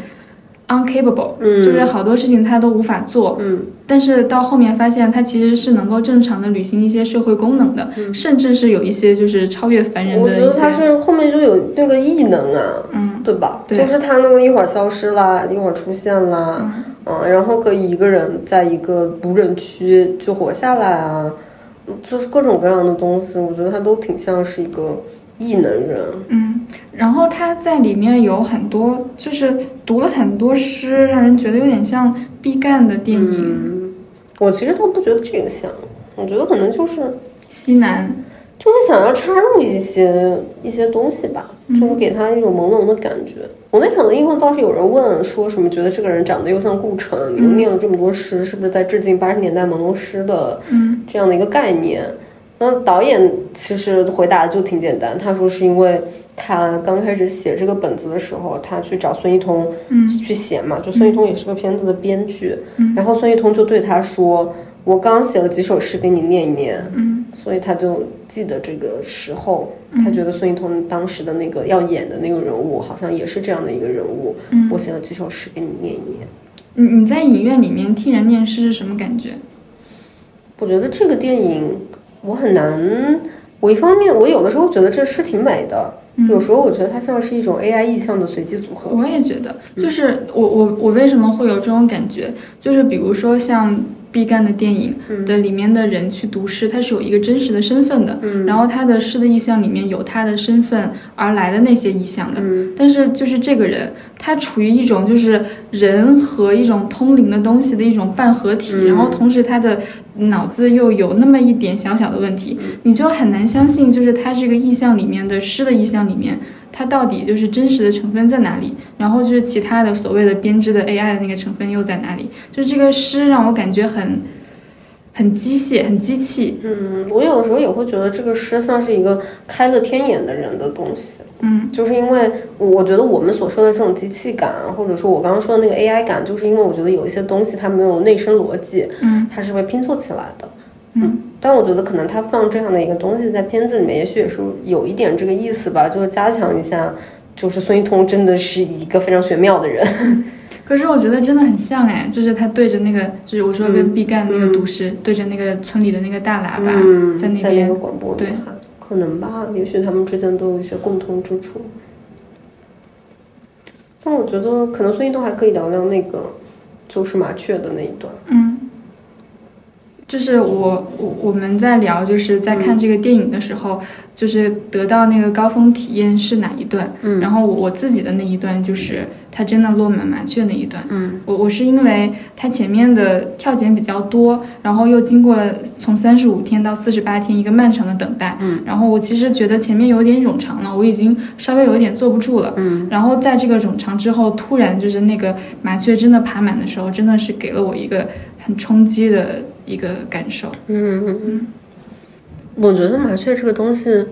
A: uncapable，就是好多事情他都无法做，但是到后面发现他其实是能够正常的履行一些社会功能的，甚至是有一些就是超越凡人的。
B: 我觉得他是后面就有那个异能啊，
A: 嗯，
B: 对吧？就是他那个一会儿消失啦，一会儿出现啦，嗯，然后可以一个人在一个无人区就活下来啊，就是各种各样的东西，我觉得他都挺像是一个。异能人，
A: 嗯，然后他在里面有很多，就是读了很多诗，让人觉得有点像毕赣的电影。
B: 我其实倒不觉得这个像，我觉得可能就是
A: 西南，
B: 就是想要插入一些一些东西吧，就是给他一种朦胧的感觉。我那场的映后倒是有人问说什么，觉得这个人长得又像顾城，又念了这么多诗，是不是在致敬八十年代朦胧诗的这样的一个概念？那导演其实回答的就挺简单，他说是因为他刚开始写这个本子的时候，他去找孙一通去写嘛，就孙一通也是个片子的编剧，然后孙一通就对他说：“我刚写了几首诗给你念一念。”
A: 嗯，
B: 所以他就记得这个时候，他觉得孙一通当时的那个要演的那个人物好像也是这样的一个人物。
A: 嗯，
B: 我写了几首诗给你念一念。
A: 你你在影院里面听人念诗是什么感觉？
B: 我觉得这个电影。我很难，我一方面我有的时候觉得这诗挺美的，有时候我觉得它像是一种 AI 意象的随机组合。
A: 我也觉得，就是我我我为什么会有这种感觉，就是比如说像。毕赣的电影的里面的人去读诗，他是有一个真实的身份的，然后他的诗的意象里面有他的身份而来的那些意象的，但是就是这个人，他处于一种就是人和一种通灵的东西的一种半合体，然后同时他的脑子又有那么一点小小的问题，你就很难相信，就是他这个意象里面的诗的意象里面。它到底就是真实的成分在哪里？然后就是其他的所谓的编织的 AI 的那个成分又在哪里？就是这个诗让我感觉很，很机械，很机器。
B: 嗯，我有的时候也会觉得这个诗像是一个开了天眼的人的东西。
A: 嗯，
B: 就是因为我觉得我们所说的这种机器感，或者说我刚刚说的那个 AI 感，就是因为我觉得有一些东西它没有内生逻辑，
A: 嗯，
B: 它是被拼凑起来的。
A: 嗯，
B: 但我觉得可能他放这样的一个东西在片子里面，也许也是有一点这个意思吧，就是加强一下，就是孙一通真的是一个非常玄妙的人。
A: 可是我觉得真的很像哎，就是他对着那个，就是我说跟毕赣那个读诗，对着那个村里的那个大喇叭，
B: 在
A: 那边
B: 个广播对，可能吧，也许他们之间都有一些共通之处。但我觉得可能孙一通还可以聊聊那个，就是麻雀的那一段。
A: 嗯。就是我我我们在聊，就是在看这个电影的时候，就是得到那个高峰体验是哪一段？
B: 嗯
A: 然后我我自己的那一段就是它真的落满麻雀那一段。
B: 嗯
A: 我我是因为它前面的跳剪比较多，然后又经过了从三十五天到四十八天一个漫长的等待，
B: 嗯，
A: 然后我其实觉得前面有点冗长了，我已经稍微有一点坐不住了，
B: 嗯，
A: 然后在这个冗长之后，突然就是那个麻雀真的爬满的时候，真的是给了我一个很冲击的一个感受，
B: 嗯嗯嗯，我觉得麻雀这个东西，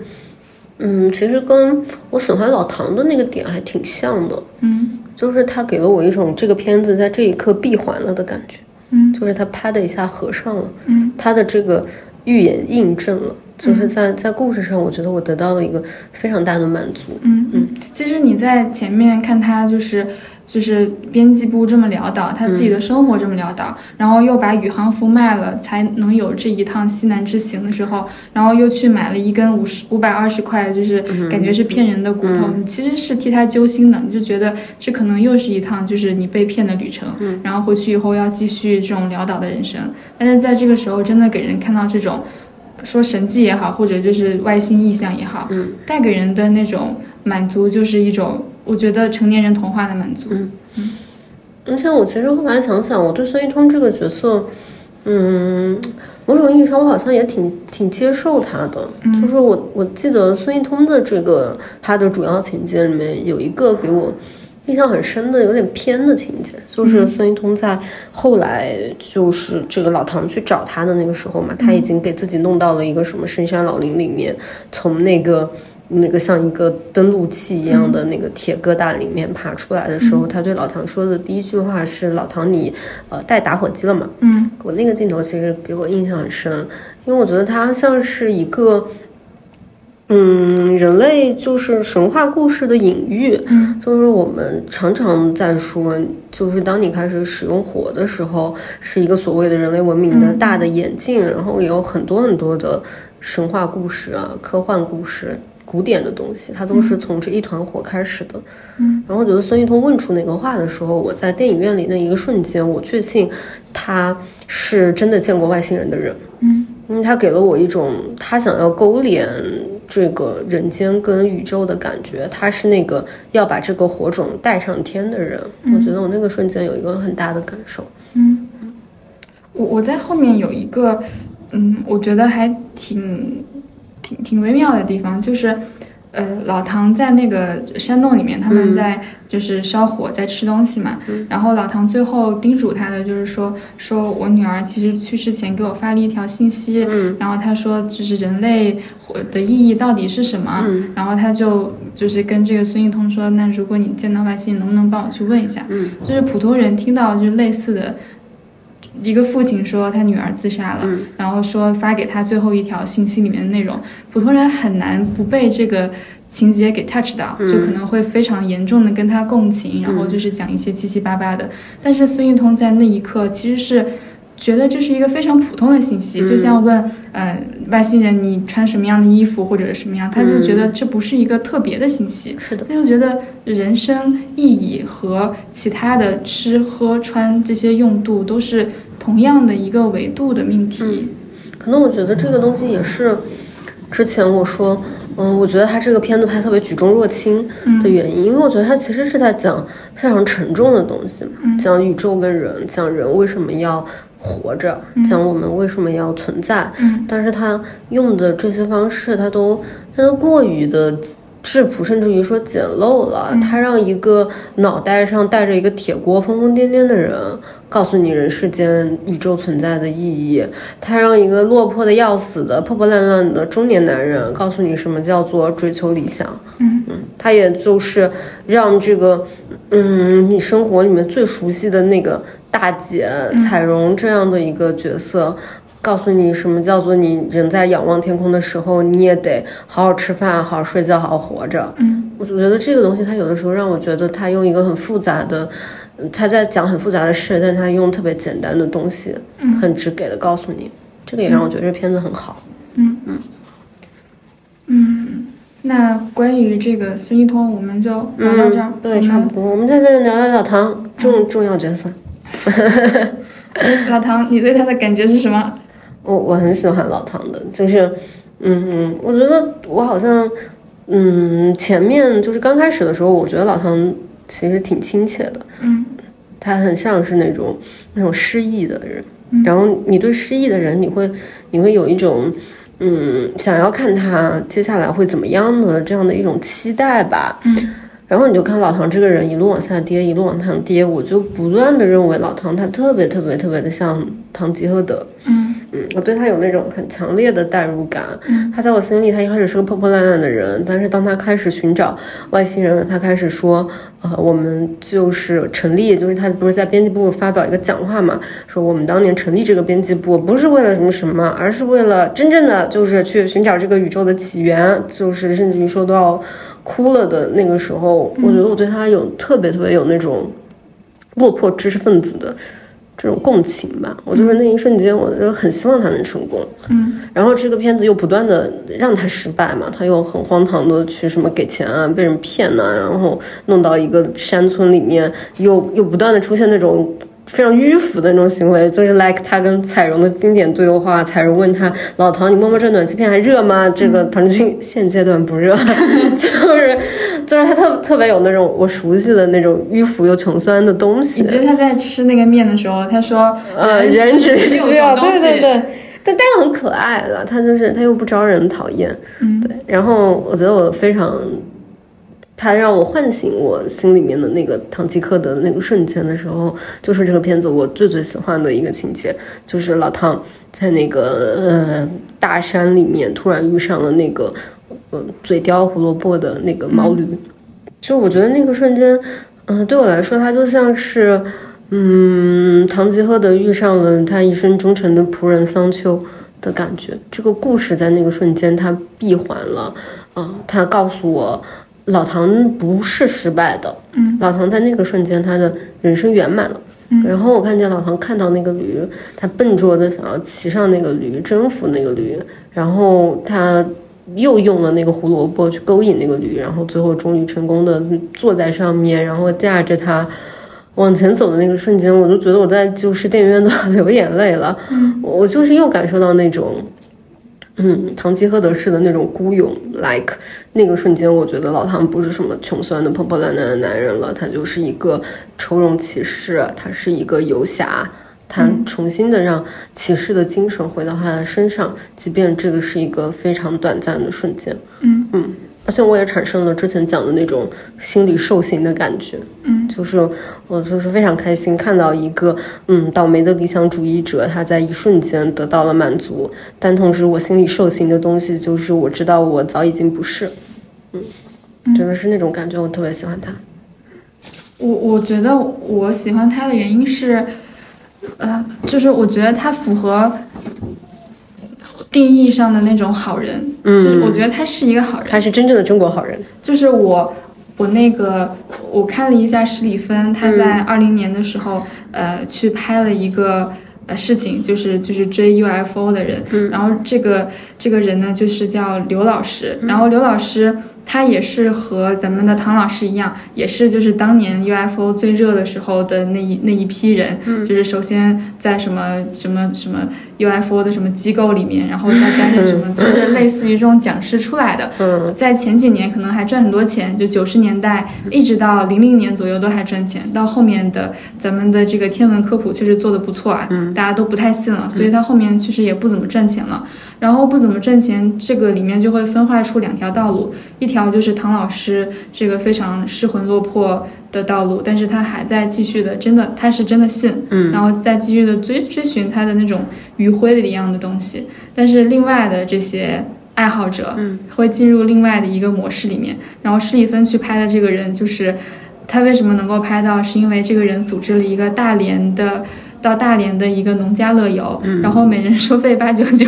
B: 嗯，其实跟我喜欢老唐的那个点还挺像的，
A: 嗯。
B: 就是他给了我一种这个片子在这一刻闭环了的感觉，
A: 嗯。
B: 就是他啪的一下合上了，
A: 嗯。
B: 他的这个预言印证了，就是在在故事上，我觉得我得到了一个非常大的满足。
A: 嗯嗯，其实你在前面看他就是。就是编辑部这么潦倒，他自己的生活这么潦倒，然后又把宇航服卖了，才能有这一趟西南之行的时候，然后又去买了一根五十五百二十块，就是感觉是骗人的骨头，你其实是替他揪心的，你就觉得这可能又是一趟就是你被骗的旅程，然后回去以后要继续这种潦倒的人生，但是在这个时候真的给人看到这种。说神迹也好，或者就是外星意象也好，
B: 嗯，
A: 带给人的那种满足，就是一种我觉得成年人童话的满足。
B: 嗯而且我其实后来想想，我对孙一通这个角色，嗯，某种意义上我好像也挺挺接受他的。就是我我记得孙一通的这个他的主要情节里面有一个给我印象很深的、有点偏的情节，就是孙一通在后来就是这个老唐去找他的那个时候嘛，他已经给自己弄到了一个什么深山老林里面，从那个。那个像一个登陆器一样的那个铁疙瘩里面爬出来的时候，他对老唐说的第一句话是：“老唐，你呃带打火机了吗？”
A: 嗯
B: 我那个镜头其实给我印象很深，因为我觉得它像是一个，嗯，人类就是神话故事的隐喻。
A: 嗯
B: 就是我们常常在说，就是当你开始使用火的时候，是一个所谓的人类文明的大的演进，然后也有很多很多的神话故事啊、科幻故事。古典的东西，它都是从这一团火开始的。
A: 嗯，
B: 然后我觉得孙一通问出那个话的时候，我在电影院里那一个瞬间，我确信他是真的见过外星人的人。
A: 嗯，
B: 因为他给了我一种他想要勾连这个人间跟宇宙的感觉，他是那个要把这个火种带上天的人。我觉得我那个瞬间有一个很大的感受。
A: 嗯，我我在后面有一个，嗯，我觉得还挺挺挺微妙的地方，就是。呃，老唐在那个山洞里面，他们在就是烧火，在吃东西嘛。然后老唐最后叮嘱他的就是说，说我女儿其实去世前给我发了一条信息，然后他说，就是人类的意义到底是什么？然后他就就是跟这个孙一通说，那如果你见到外星人，能不能帮我去问一下？就是普通人听到就是类似的。一个父亲说他女儿自杀了，然后说发给他最后一条信息里面的内容，普通人很难不被这个情节给 touch 到，就可能会非常严重的跟他共情，然后就是讲一些七七八八的。但是孙一通在那一刻其实是觉得这是一个非常普通的信息，就像问呃外星人你穿什么样的衣服或者什么样，他就觉得这不是一个特别的信息，
B: 是的，
A: 他就觉得人生意义和其他的吃喝穿这些用度都是。同样的一个维度的命题，
B: 可能我觉得这个东西也是之前我说，嗯，我觉得他这个片子拍特别举重若轻的原因，因为我觉得他其实是在讲非常沉重的东西嘛，讲宇宙跟人，讲人为什么要活着，讲我们为什么要存在，但是他用的这些方式，他都他都过于的。质朴，甚至于说简陋了。他让一个脑袋上带着一个铁锅、疯疯癫癫的人告诉你人世间、宇宙存在的意义；他让一个落魄的要死的、破破烂烂的中年男人告诉你什么叫做追求理想。
A: 嗯
B: 嗯，他也就是让这个，嗯，你生活里面最熟悉的那个大姐彩荣这样的一个角色。告诉你什么叫做你人在仰望天空的时候，你也得好好吃饭、好好睡觉、好好活着。
A: 嗯，
B: 我就觉得这个东西，它有的时候让我觉得他用一个很复杂的，他在讲很复杂的事，但他用特别简单的东西，很直给的告诉你，这个也让我觉得这片子很好。
A: 嗯嗯嗯，那关于这个孙一通，我们就聊到这儿。
B: 对，差不多。我们在这里聊聊老唐重重要角色。
A: 老唐，你对他的感觉是什么？
B: 我我很喜欢老唐的，就是，嗯嗯，我觉得我好像，嗯，前面就是刚开始的时候，我觉得老唐其实挺亲切的，
A: 嗯，
B: 他很像是那种那种失意的人，然后你对失意的人，你会你会有一种。嗯，想要看他接下来会怎么样的这样的一种期待吧。
A: 嗯，
B: 然后你就看老唐这个人一路往下跌，一路往上跌，我就不断的认为老唐他特别特别特别的像唐吉诃德。
A: 嗯
B: 嗯，我对他有那种很强烈的代入感。
A: 嗯，
B: 他在我心里，他一开始是个破破烂烂的人，但是当他开始寻找外星人，他开始说，呃，我们就是成立，就是他不是在编辑部发表一个讲话嘛，说我们当年成立这个编辑部不是为了什么什么，而是为了真正的就是去寻找这个宇宙的起源，就是甚至于说都要哭了的那个时候，我觉得我对他有特别特别有那种落魄知识分子的。这种共情吧，我就是那一瞬间，我就很希望他能成功。
A: 嗯，
B: 然后这个片子又不断的让他失败嘛，他又很荒唐的去什么给钱啊，被人骗呐、然后弄到一个山村里面，又又不断的出现那种。非常迂腐的那种行为，就是 like 他跟彩荣的经典对话。彩荣问他：“老唐，你摸摸这暖气片还热吗？”这个唐志军现阶段不热，就是就是他特特别有那种我熟悉的那种迂腐又穷酸的东西。
A: 你觉得他在吃那个面的时候，他说
B: 呃，人只需要对对对，但但又很可爱了，他就是他又不招人讨厌，
A: 嗯
B: 对。然后我觉得我非常，他让我唤醒我心里面的那个唐吉诃德的那个瞬间的时候，就是这个片子我最最喜欢的一个情节，就是老唐在那个呃大山里面突然遇上了那个呃嘴叼胡萝卜的那个毛驴，就我觉得那个瞬间，嗯、对我来说，它就像是。嗯，唐吉诃德遇上了他一生忠诚的仆人桑丘的感觉。这个故事在那个瞬间它闭环了，啊、他告诉我，老唐不是失败的，
A: 嗯，
B: 老唐在那个瞬间他的人生圆满了。然后我看见老唐看到那个驴，他笨拙的想要骑上那个驴，征服那个驴，然后他又用了那个胡萝卜去勾引那个驴，然后最后终于成功的坐在上面，然后驾着它往前走的那个瞬间，我就觉得我在就是电影院都要流眼泪了。嗯，我就是又感受到那种。嗯，堂吉诃德式的那种孤勇，like 那个瞬间，我觉得老唐不是什么穷酸的破破烂烂的男人了，他就是一个愁容骑士，他是一个游侠，他重新的让骑士的精神回到他的身上，即便这个是一个非常短暂的瞬间。
A: 嗯
B: 嗯，而且我也产生了之前讲的那种心理受刑的感觉。
A: 嗯，
B: 就是我就是非常开心看到一个嗯倒霉的理想主义者，他在一瞬间得到了满足，但同时我心里受刑的东西就是我知道我早已经不是。嗯，真的是那种感觉，我特别喜欢他。
A: 我我觉得我喜欢他的原因是，呃，就是我觉得他符合定义上的那种好人，
B: 嗯
A: 就是我觉得他是一个好人。
B: 他是真正的中国好人。
A: 就是我，我那个我看了一下史蒂芬，他在二零年的时候，呃，去拍了一个呃事情，就是就是追 UFO 的人，然后这个这个人呢，就是叫刘老师，然后刘老师。他也是和咱们的唐老师一样，也是就是当年 UFO 最热的时候的那一那一批人，就是首先在什么什么什么 UFO 的什么机构里面，然后再担任什么，就是类似于这种讲师出来的。
B: 嗯
A: 在前几年可能还赚很多钱，就九十年代一直到零零年左右都还赚钱，到后面的咱们的这个天文科普确实做的不错啊，大家都不太信了，所以他后面确实也不怎么赚钱了。然后不怎么赚钱，这个里面就会分化出两条道路，一条就是唐老师这个非常失魂落魄的道路，但是他还在继续的，真的他是真的信，
B: 嗯，
A: 然后再继续的追追寻他的那种余晖的一样的东西。但是另外的这些爱好者，
B: 嗯，
A: 会进入另外的一个模式里面。然后施里芬去拍的这个人，就是他为什么能够拍到，是因为这个人组织了一个大连的。到大连的一个农家乐游，然后每人收费八九九，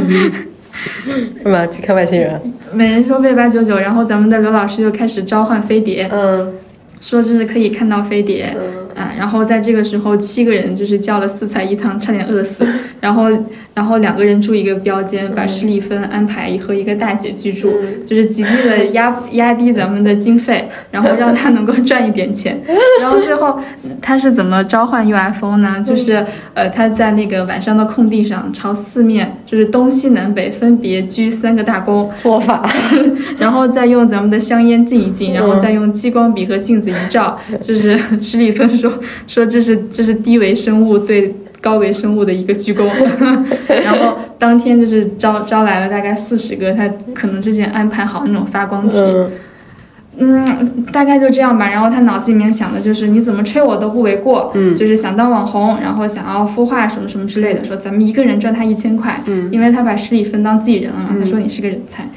B: 是吧？去看外星人。
A: 每人收费八九九，然后咱们的刘老师就开始召唤飞碟，
B: 嗯
A: 说就是可以看到飞碟，啊，然后在这个时候，七个人就是叫了四菜一汤，差点饿死。然后，然后两个人住一个标间，把施里芬安排和一个大姐居住，就是极力的压压低咱们的经费，然后让他能够赚一点钱。然后最后他是怎么召唤 UFO 呢？就是呃，他在那个晚上的空地上，朝四面就是东西南北分别鞠三个大躬，
B: 做法，
A: 然后再用咱们的香烟敬一敬，然后再用激光笔和镜子一照，就是施里芬说说这是这是低维生物对。高维生物的一个鞠躬，然后当天就是招招来了大概四十个，他可能之前安排好那种发光体，嗯，大概就这样吧。然后他脑子里面想的就是你怎么吹我都不为过，
B: 嗯，
A: 就是想当网红，然后想要孵化什么什么之类的，说咱们一个人赚他一千块，
B: 嗯，
A: 因为他把施里芬当自己人了嘛，他说你是个人才，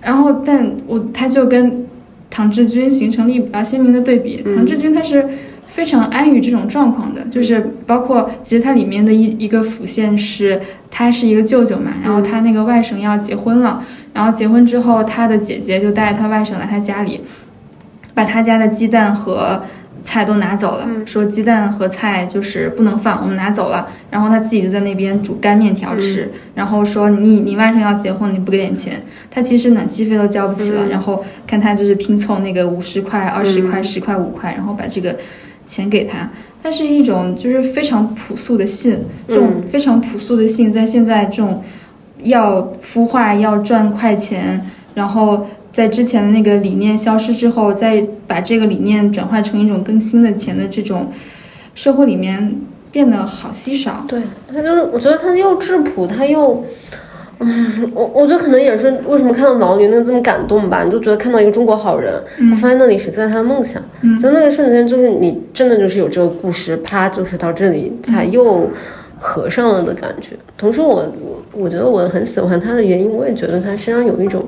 A: 然后但我他就跟唐志军形成了一比较鲜明的对比，唐志军他是。非常安于这种状况的，就是包括其实它里面的一一个辅线是，他是一个舅舅嘛，然后他那个外甥要结婚了，然后结婚之后，他的姐姐就带着他外甥来他家里，把他家的鸡蛋和菜都拿走了，说鸡蛋和菜就是不能放，我们拿走了，然后他自己就在那边煮干面条吃，然后说你你外甥要结婚，你不给点钱，他其实暖气费都交不起了，然后看他就是拼凑那个五十块、二十块、十块、五块，然后把这个。钱给他，它是一种就是非常朴素的信，这种非常朴素的信，在现在这种要孵化、要赚快钱，然后在之前的那个理念消失之后，再把这个理念转化成一种更新的钱的这种社会里面，变得好稀少。
B: 对，他就是我觉得他又质朴，他又。嗯，我我觉得可能也是为什么看到毛驴那个这么感动吧，你就觉得看到一个中国好人，他放在那里实现他的梦想，在那个瞬间，就是你真的就是有这个故事，啪，就是到这里才又合上了的感觉。同时，我我我觉得我很喜欢他的原因，我也觉得他身上有一种。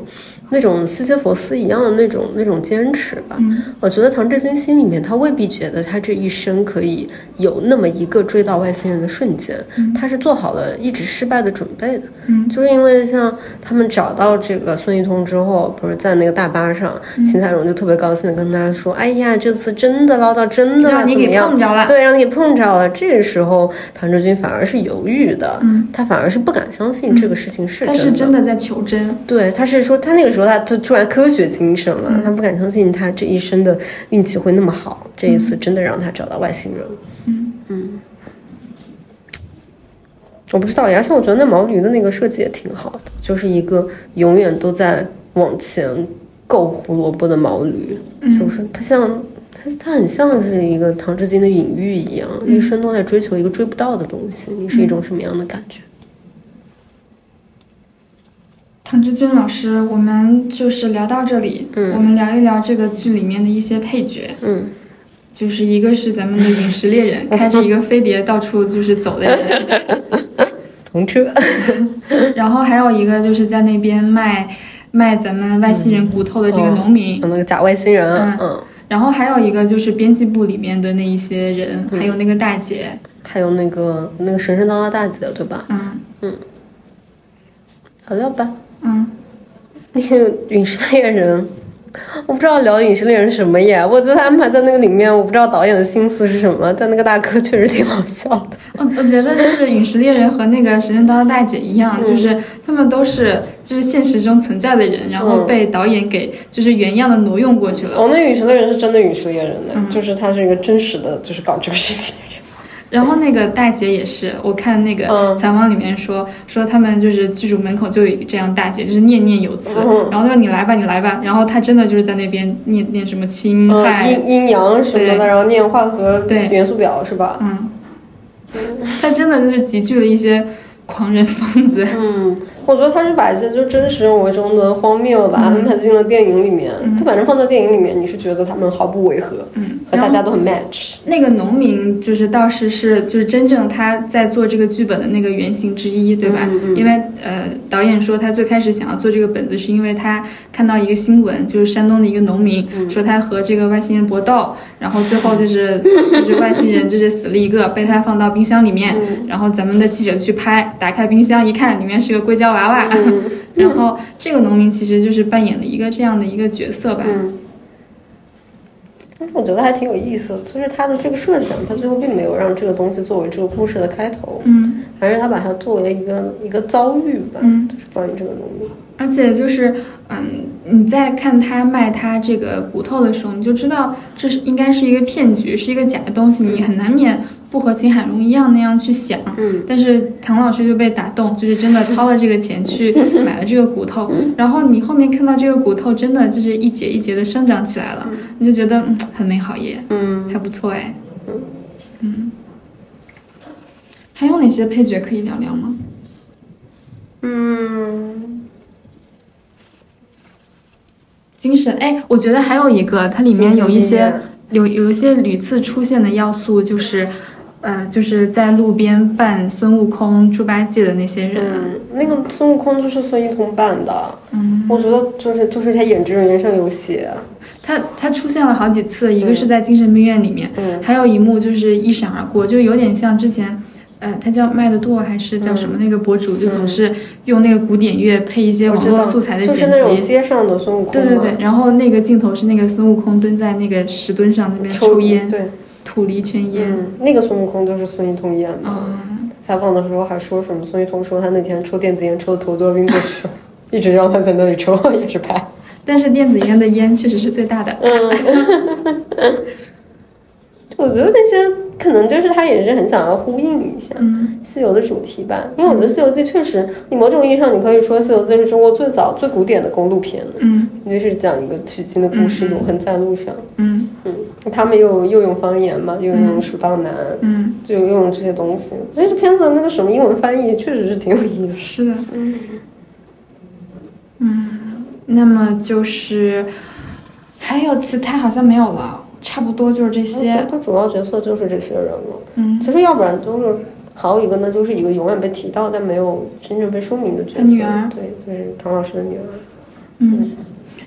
B: 那种西西弗斯一样的那种那种坚持吧，我觉得唐志军心里面他未必觉得他这一生可以有那么一个追到外星人的瞬间，他是做好了一直失败的准备的，就是因为像他们找到这个孙一通之后，不是在那个大巴上，秦彩荣就特别高兴的跟他说：“哎呀，这次真的捞到真的了，怎么样？对，让你给碰着了。”这个时候唐志军反而是犹豫的，他反而是不敢相信这个事情是真的，
A: 他是真的在求真，
B: 对，他是说他那个时候。他就突然科学精神了，他不敢相信他这一生的运气会那么好，这一次真的让他找到外星人。
A: 嗯
B: 嗯，我不知道，而且我觉得那毛驴的那个设计也挺好的，就是一个永远都在往前够胡萝卜的毛驴，是不是？它像它，它很像是一个唐志金的隐喻一样，一生都在追求一个追不到的东西。你是一种什么样的感觉？
A: 唐志军老师，我们就是聊到这里，嗯。我们聊一聊这个剧里面的一些配角，
B: 嗯，
A: 就是一个是咱们的陨石猎人，开着一个飞碟到处就是走的人，
B: 同车，
A: 然后还有一个就是在那边卖卖咱们外星人骨头的这个农民，
B: 那个假外星人，嗯，
A: 然后还有一个就是编辑部里面的那一些人，还有那个大姐，
B: 还有那个那个神神叨叨大姐，对吧？
A: 嗯。
B: 嗯，聊聊吧。
A: 嗯，
B: 那个陨石猎人，我不知道聊陨石猎人什么耶。我觉得他安排在那个里面，我不知道导演的心思是什么。但那个大哥确实挺好笑的。
A: 我我觉得就是陨石猎人和那个神神叨叨大姐一样，就是他们都是就是现实中存在的人，然后被导演给就是原样的挪用过去了。
B: 哦，那陨石猎人是真的陨石猎人的，就是他是一个真实的，就是搞这个事情。
A: 然后那个大姐也是，我看那个采访里面说说他们就是剧组门口就有一个这样大姐，就是念念有词。然后他说你来吧，你来吧。然后她真的就是在那边念念什么氢氦
B: 阴阴阳什么的，然后念化合元素表是吧？
A: 嗯，她真的就是集聚了一些。狂人疯子，
B: 嗯，我觉得他是把一些就真实生活中的荒谬，把它安排进了电影里面。就反正放在电影里面，你是觉得他们毫不违和，
A: 嗯，
B: 和大家都很 match。
A: 那个农民就是倒是是就是真正他在做这个剧本的那个原型之一，对吧？因为呃，导演说他最开始想要做这个本子，是因为他看到一个新闻，就是山东的一个农民说他和这个外星人搏斗，然后最后就是 就是外星人就是死了一个，被他放到冰箱里面，然后咱们的记者去拍。打开冰箱一看，里面是个硅胶娃娃。然后这个农民其实就是扮演了一个这样的一个角色吧。
B: 但是我觉得还挺有意思，就是他的这个设想，他最后并没有让这个东西作为这个故事的开头，
A: 嗯
B: 还是他把它作为了一个一个遭遇吧，
A: 嗯，
B: 就是关于这个农民。
A: 而且就是，嗯，你在看他卖他这个骨头的时候，你就知道这是应该是一个骗局，是一个假的东西，你很难免不和秦海龙一样那样去想。
B: 嗯。
A: 但是唐老师就被打动，就是真的掏了这个钱去 买了这个骨头，然后你后面看到这个骨头真的就是一节一节的生长起来了，你就觉得嗯很美好耶，
B: 嗯。
A: 还不错哎，嗯，还有哪些配角可以聊聊吗？
B: 嗯，
A: 精神。哎，我觉得还有一个，它里面有一些有有一些屡次出现的要素，就是，呃，就是在路边扮孙悟空、猪八戒的那些人，
B: 嗯，那个孙悟空就是孙一通扮的，
A: 嗯，
B: 我觉得就是就是他演职人员上有写，
A: 他他出现了好几次，一个是在精神病院里面，
B: 嗯。
A: 还有一幕就是一闪而过，就有点像之前。呃，他叫麦德舵还是叫什么？那个博主就总是用那个古典乐配一些网络素材的
B: 就是
A: 剪
B: 那种
A: 辑。
B: 街上的孙悟空
A: 对对对，然后那个镜头是那个孙悟空蹲在那个石墩上那边抽烟，
B: 对，
A: 吐了一圈烟。
B: 嗯，那个孙悟空就是孙一通演的。
A: 嗯，
B: 采访的时候还说什么？孙一通说他那天抽电子烟抽的头都要晕过去了，一直让他在那里抽，一直拍。
A: 但是电子烟的烟确实是最大的。
B: 我觉得那些可能就是他也是很想要呼应一下
A: 嗯
B: 西游的主题吧，因为我觉得《西游记》确实，你某种意义上你可以说《西游记》是中国最早最古典的公路片了，
A: 嗯
B: 就是讲一个取经的故事，永恒在路上。
A: 嗯
B: 嗯，他们又又用方言嘛，又用蜀道难，
A: 嗯，
B: 就又用这些东西。所以这片子的那个什么英文翻译确实是挺有意思。
A: 是的。
B: 嗯
A: 嗯，那么就是还有其他好像没有了，差不多就是这些。
B: 他主要角色就是这些人了。
A: 嗯，
B: 其实要不然就是还有一个呢，就是一个永远被提到但没有真正被说明的角色，
A: 女儿
B: 对，就是唐老师的女儿。
A: 嗯，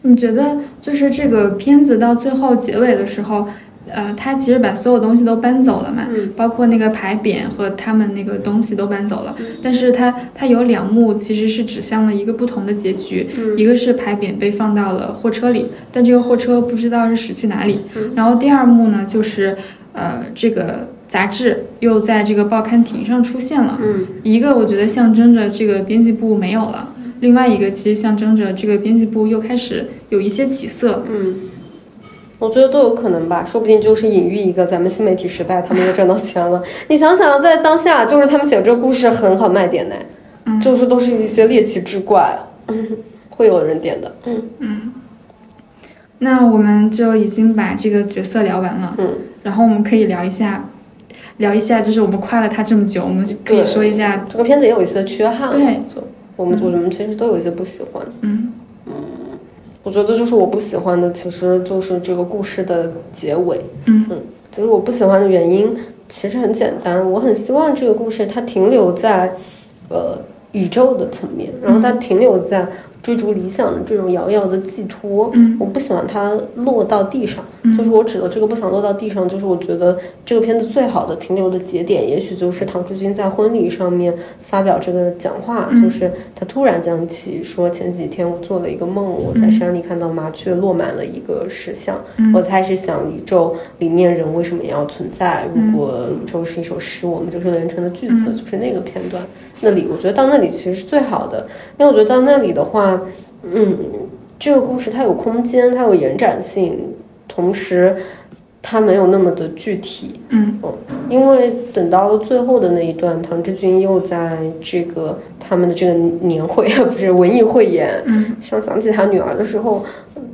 A: 你觉得就是这个片子到最后结尾的时候，呃，他其实把所有东西都搬走了嘛，
B: 嗯
A: 包括那个牌匾和他们那个东西都搬走了。但是他他有两幕其实是指向了一个不同的结局，
B: 嗯
A: 一个是牌匾被放到了货车里，但这个货车不知道是驶去哪里。
B: 嗯
A: 然后第二幕呢，就是呃这个杂志又在这个报刊亭上出现了。
B: 嗯
A: 一个我觉得象征着这个编辑部没有了，另外一个其实象征着这个编辑部又开始有一些起色。
B: 嗯，我觉得都有可能吧，说不定就是隐喻一个咱们新媒体时代，他们又赚到钱了。你想想，在当下，就是他们写这个故事很好卖点呢，
A: 嗯
B: 就是都是一些猎奇之怪，嗯，会有人点的。嗯嗯
A: 那我们就已经把这个角色聊完了，
B: 嗯，
A: 然后我们可以聊一下，聊一下，就是我们夸了他这么久，我们可以说一下，
B: 这个片子也有一些缺憾，
A: 对，
B: 就我们我们其实都有一些不喜欢。
A: 嗯
B: 我觉得就是我不喜欢的，其实就是这个故事的结尾。
A: 嗯
B: 其实我不喜欢的原因其实很简单，我很希望这个故事它停留在呃宇宙的层面，然后它停留在追逐理想的这种遥遥的寄托。
A: 嗯
B: 我不喜欢它落到地上，
A: 嗯
B: 就是我指的这个不想落到地上，就是我觉得这个片子最好的停留的节点，也许就是唐志军在婚礼上面发表这个讲话，
A: 嗯。
B: 就是他突然讲起说前几天我做了一个梦，我在山里看到麻雀落满了一个石像，
A: 嗯。
B: 我开始想宇宙里面人为什么要存在？
A: 嗯。
B: 如果宇宙是一首诗，我们就是连成的句子，就是那个片段。那里我觉得到那里其实是最好的，因为我觉得到那里的话，嗯，这个故事它有空间，它有延展性，同时它没有那么的具体。
A: 嗯
B: 因为等到了最后的那一段，唐志军又在这个他们的这个年会，不是文艺汇演
A: 嗯
B: 上想起他女儿的时候，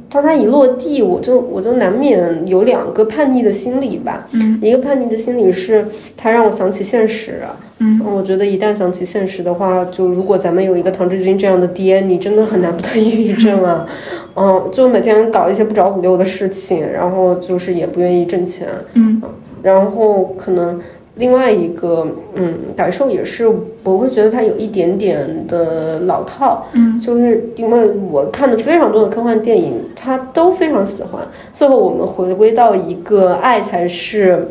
B: 当他一落地，我就我就难免有两个叛逆的心理吧。
A: 嗯
B: 一个叛逆的心理是，他让我想起现实。
A: 嗯
B: 我觉得一旦想起现实的话，就如果咱们有一个唐志军这样的爹，你真的很难不得抑郁症啊。嗯，就每天搞一些不着五六的事情，然后就是也不愿意挣钱，
A: 嗯
B: 然后可能另外一个嗯感受也是，我会觉得它有一点点的老套，
A: 嗯。
B: 就是因为我看的非常多的科幻电影，它都非常喜欢。最后我们回归到一个爱才是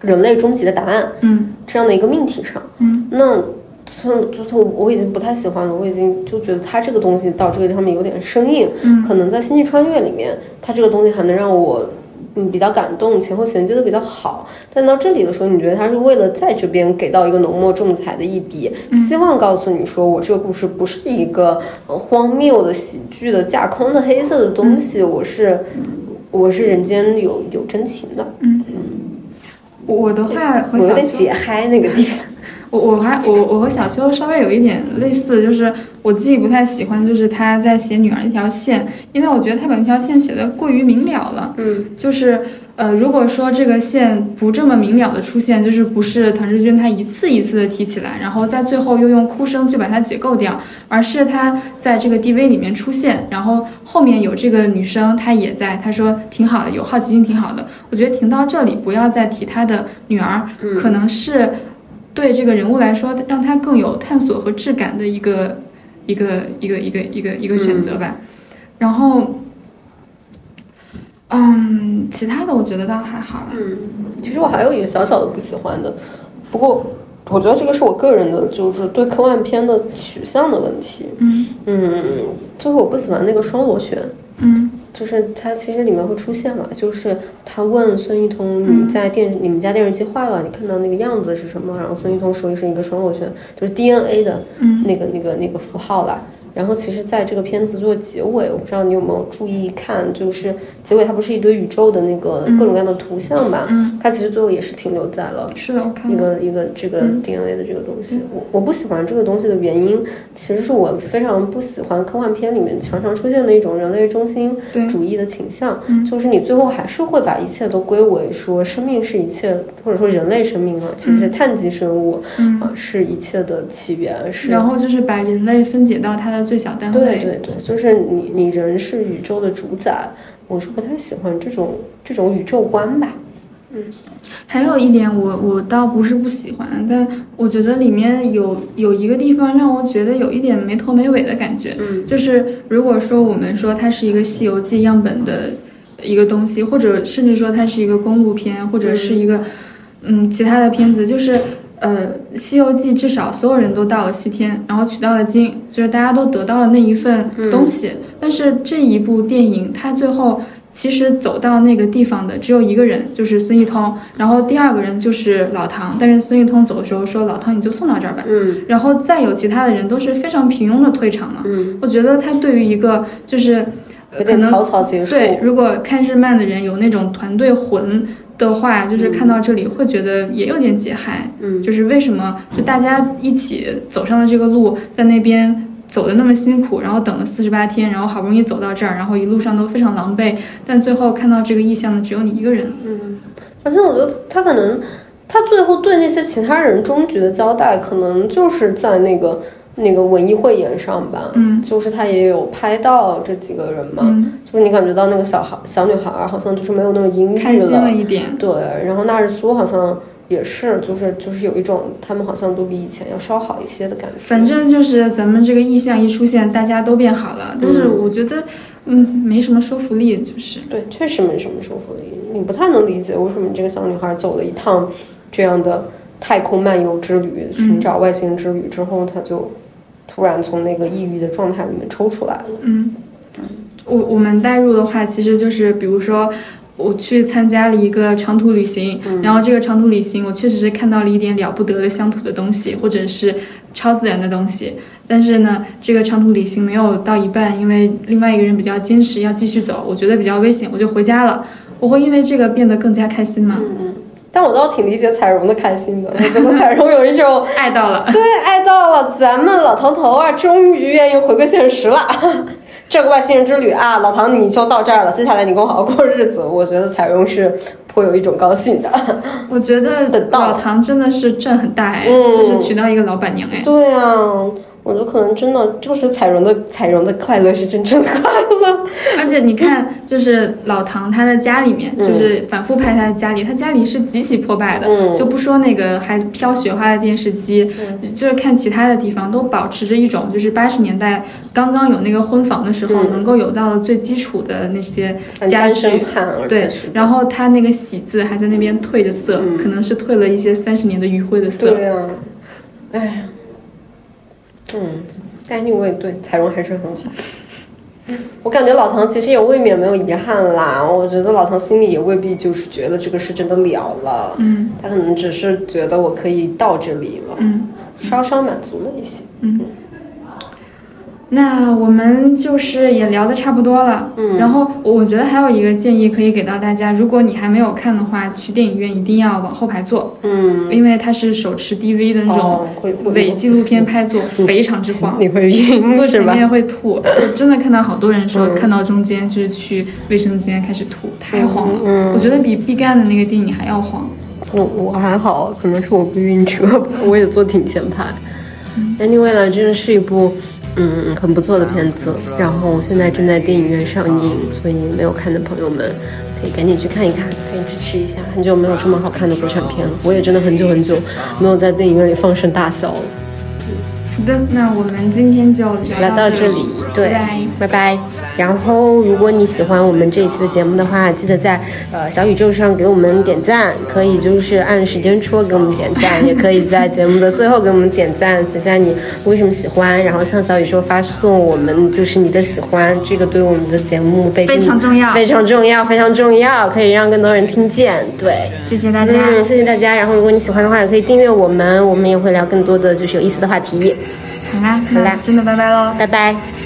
B: 人类终极的答案
A: 嗯。
B: 这样的一个命题上，
A: 嗯。
B: 那。从就是我已经不太喜欢了，我已经就觉得它这个东西到这个地方面有点生硬，
A: 嗯。
B: 可能在《星际穿越》里面，它这个东西还能让我嗯比较感动，前后衔接的比较好。但到这里的时候，你觉得他是为了在这边给到一个浓墨重彩的一笔，希望告诉你说我这个故事不是一个呃荒谬的喜剧的架空的黑色的东西，我是我是人间有有真情的。
A: 嗯我的话和
B: 我有点解嗨那个地方。
A: 我我还我我和小秋稍微有一点类似，就是我自己不太喜欢，就是他在写女儿那条线，因为我觉得他把那条线写的过于明了了。
B: 嗯，
A: 就是呃，如果说这个线不这么明了的出现，就是不是唐志军他一次一次的提起来，然后在最后又用哭声去把它解构掉，而是他在这个 DV 里面出现，然后后面有这个女生她也在，她说挺好的，有好奇心挺好的。我觉得停到这里，不要再提他的女儿，可能是。对这个人物来说，让他更有探索和质感的一个一个一个一个一个一个选择吧。然后，嗯，其他的我觉得倒还好啦。
B: 嗯，其实我还有一个小小的不喜欢的，不过我觉得这个是我个人的，就是对科幻片的取向的问题。
A: 嗯
B: 嗯，就是我不喜欢那个双螺旋。
A: 嗯
B: 就是他其实里面会出现了，就是他问孙一通你在电、你们家电视机坏了，你看到那个样子是什么？然后孙一通说是一个双螺旋，就是 DNA 的
A: 嗯
B: 那个、那个那个符号啦。然后其实在这个片子做结尾，我不知道你有没有注意看，就是结尾它不是一堆宇宙的那个各种各样的图像嘛？
A: 嗯，
B: 它其实最后也是停留在了。
A: 是的，我看
B: 一。个一个这个
A: 嗯
B: DNA 的这个东西，我我不喜欢这个东西的原因，其实是我非常不喜欢科幻片里面常常出现的一种人类中心主义的倾向，
A: 嗯
B: 就是你最后还是会把一切都归为说生命是一切，或者说人类生命啊，其实是碳基生物
A: 嗯，
B: 啊，是一切的起源，是
A: 然后就是把人类分解到它的最小单位。
B: 对对对，就是你你人是宇宙的主宰，我是不太喜欢这种这种宇宙观吧。
A: 嗯还有一点我，我倒不是不喜欢，但我觉得里面有有一个地方让我觉得有一点没头没尾的感觉。
B: 嗯
A: 就是如果说我们说它是一个《西游记》样本的一个东西，或者甚至说它是一个公路片，或者是一个嗯其他的片子，就是呃《西游记》至少所有人都到了西天，然后取到了经，就是大家都得到了那一份东西。但是这一部电影它最后。其实走到那个地方的只有一个人，就是孙一通，然后第二个人就是老唐。但是孙一通走的时候说：“老唐，你就送到这儿吧。”
B: 嗯
A: 然后再有其他的人都是非常平庸的退场了。
B: 嗯，
A: 我觉得他对于一个就是
B: 有点草草结束。
A: 对，如果看日漫的人有那种团队魂的话，就是看到这里会觉得也有点解嗨。
B: 嗯
A: 就是为什么就大家一起走上了这个路，在那边。走的那么辛苦，然后等了四十八天，然后好不容易走到这儿，然后一路上都非常狼狈，但最后看到这个意象的只有你一个人。
B: 嗯，而且我觉得他可能，他最后对那些其他人终局的交代，可能就是在那个那个文艺汇演上吧。
A: 嗯
B: 就是他也有拍到这几个人嘛，
A: 嗯，
B: 就是你感觉到那个小孩小女孩儿好像就是没有那么阴郁
A: 开心了一点。
B: 对，然后纳日苏好像也是，就是就是有一种他们好像都比以前要稍好一些的感觉。
A: 反正就是咱们这个意象一出现，大家都变好了。但是我觉得，嗯，没什么说服力，就是。
B: 对，确实没什么说服力。你不太能理解为什么这个小女孩走了一趟这样的太空漫游之旅，寻找外星之旅之后，她就突然从那个抑郁的状态里面抽出来了。
A: 嗯，我我们代入的话，其实就是比如说。我去参加了一个长途旅行，然后这个长途旅行，我确实是看到了一点了不得的乡土的东西，或者是超自然的东西。但是呢，这个长途旅行没有到一半，因为另外一个人比较坚持要继续走，我觉得比较危险，我就回家了。我会因为这个变得更加开心吗？
B: 但我倒挺理解彩荣的开心的，我觉得彩荣有一种
A: 爱到了，
B: 对爱到了，咱们老唐头啊，终于愿意回归现实了。这个外星人之旅啊，老唐你就到这儿了，接下来你跟我好好过日子。我觉得彩荣是颇有一种高兴的。
A: 我觉得
B: 等到
A: 老唐真的是赚很大哎，
B: 嗯
A: 就是娶到一个老板娘哎。
B: 对啊，我觉得可能真的就是彩荣的彩荣的快乐是真正的快乐。
A: 而且你看，就是老唐他的家里面，就是反复拍他的家里，他家里是极其破败的，
B: 嗯。
A: 就不说那个还飘雪花的电视机，就是看其他的地方都保持着一种就是八十年代刚刚有那个婚房的时候、
B: 嗯。
A: 能够有到的最基础的那些家具。对，然后他那个喜字还在那边褪着色，
B: 嗯。
A: 可能是褪了一些三十年的余晖的色。
B: 对啊，哎呀，嗯，anyway，对彩荣还是很好。我感觉老唐其实也未免没有遗憾啦。我觉得老唐心里也未必就是觉得这个事真的了了，
A: 嗯
B: 他可能只是觉得我可以到这里了，
A: 嗯
B: 稍稍满足了一些。
A: 嗯。那我们就是也聊的差不多了，
B: 嗯
A: 然后我觉得还有一个建议可以给到大家，如果你还没有看的话，去电影院一定要往后排坐，
B: 嗯，
A: 因为它是手持 DV 的那种伪纪录片拍座，非常之晃。
B: 你会晕
A: 坐？前面会吐，我真的看到好多人说，
B: 嗯
A: 看到中间就是去卫生间开始吐，太晃了。
B: 嗯
A: 我觉得比毕赣的那个电影还要晃。
B: 我我还好，可能是我不晕车吧，我也坐挺前排。Anyway 呢，真的是一部嗯很不错的片子，然后现在正在电影院上映，所以没有看的朋友们可以赶紧去看一看，可以支持一下。很久没有这么好看的国产片了，我也真的很久很久没有在电影院里放声大笑了。
A: 好的，那我们今天就
B: 聊
A: 聊
B: 到这里，对
A: 拜拜。，
B: 拜拜。然后，如果你喜欢我们这一期的节目的话，记得在呃小宇宙上给我们点赞，可以就是按时间戳给我们点赞，也可以在节目的最后给我们点赞，写下你为什么喜欢，然后向小宇宙发送我们就是你的喜欢，这个对我们的节目
A: 非常重要
B: 非常重要，非常重要，可以让更多人听见。对。
A: 谢谢大家。
B: 嗯，谢谢大家。然后，如果你喜欢的话，也可以订阅我们，我们也会聊更多的就是有意思的话题。
A: 好啦，
B: 好啦
A: 那真的拜拜喽。
B: 拜拜。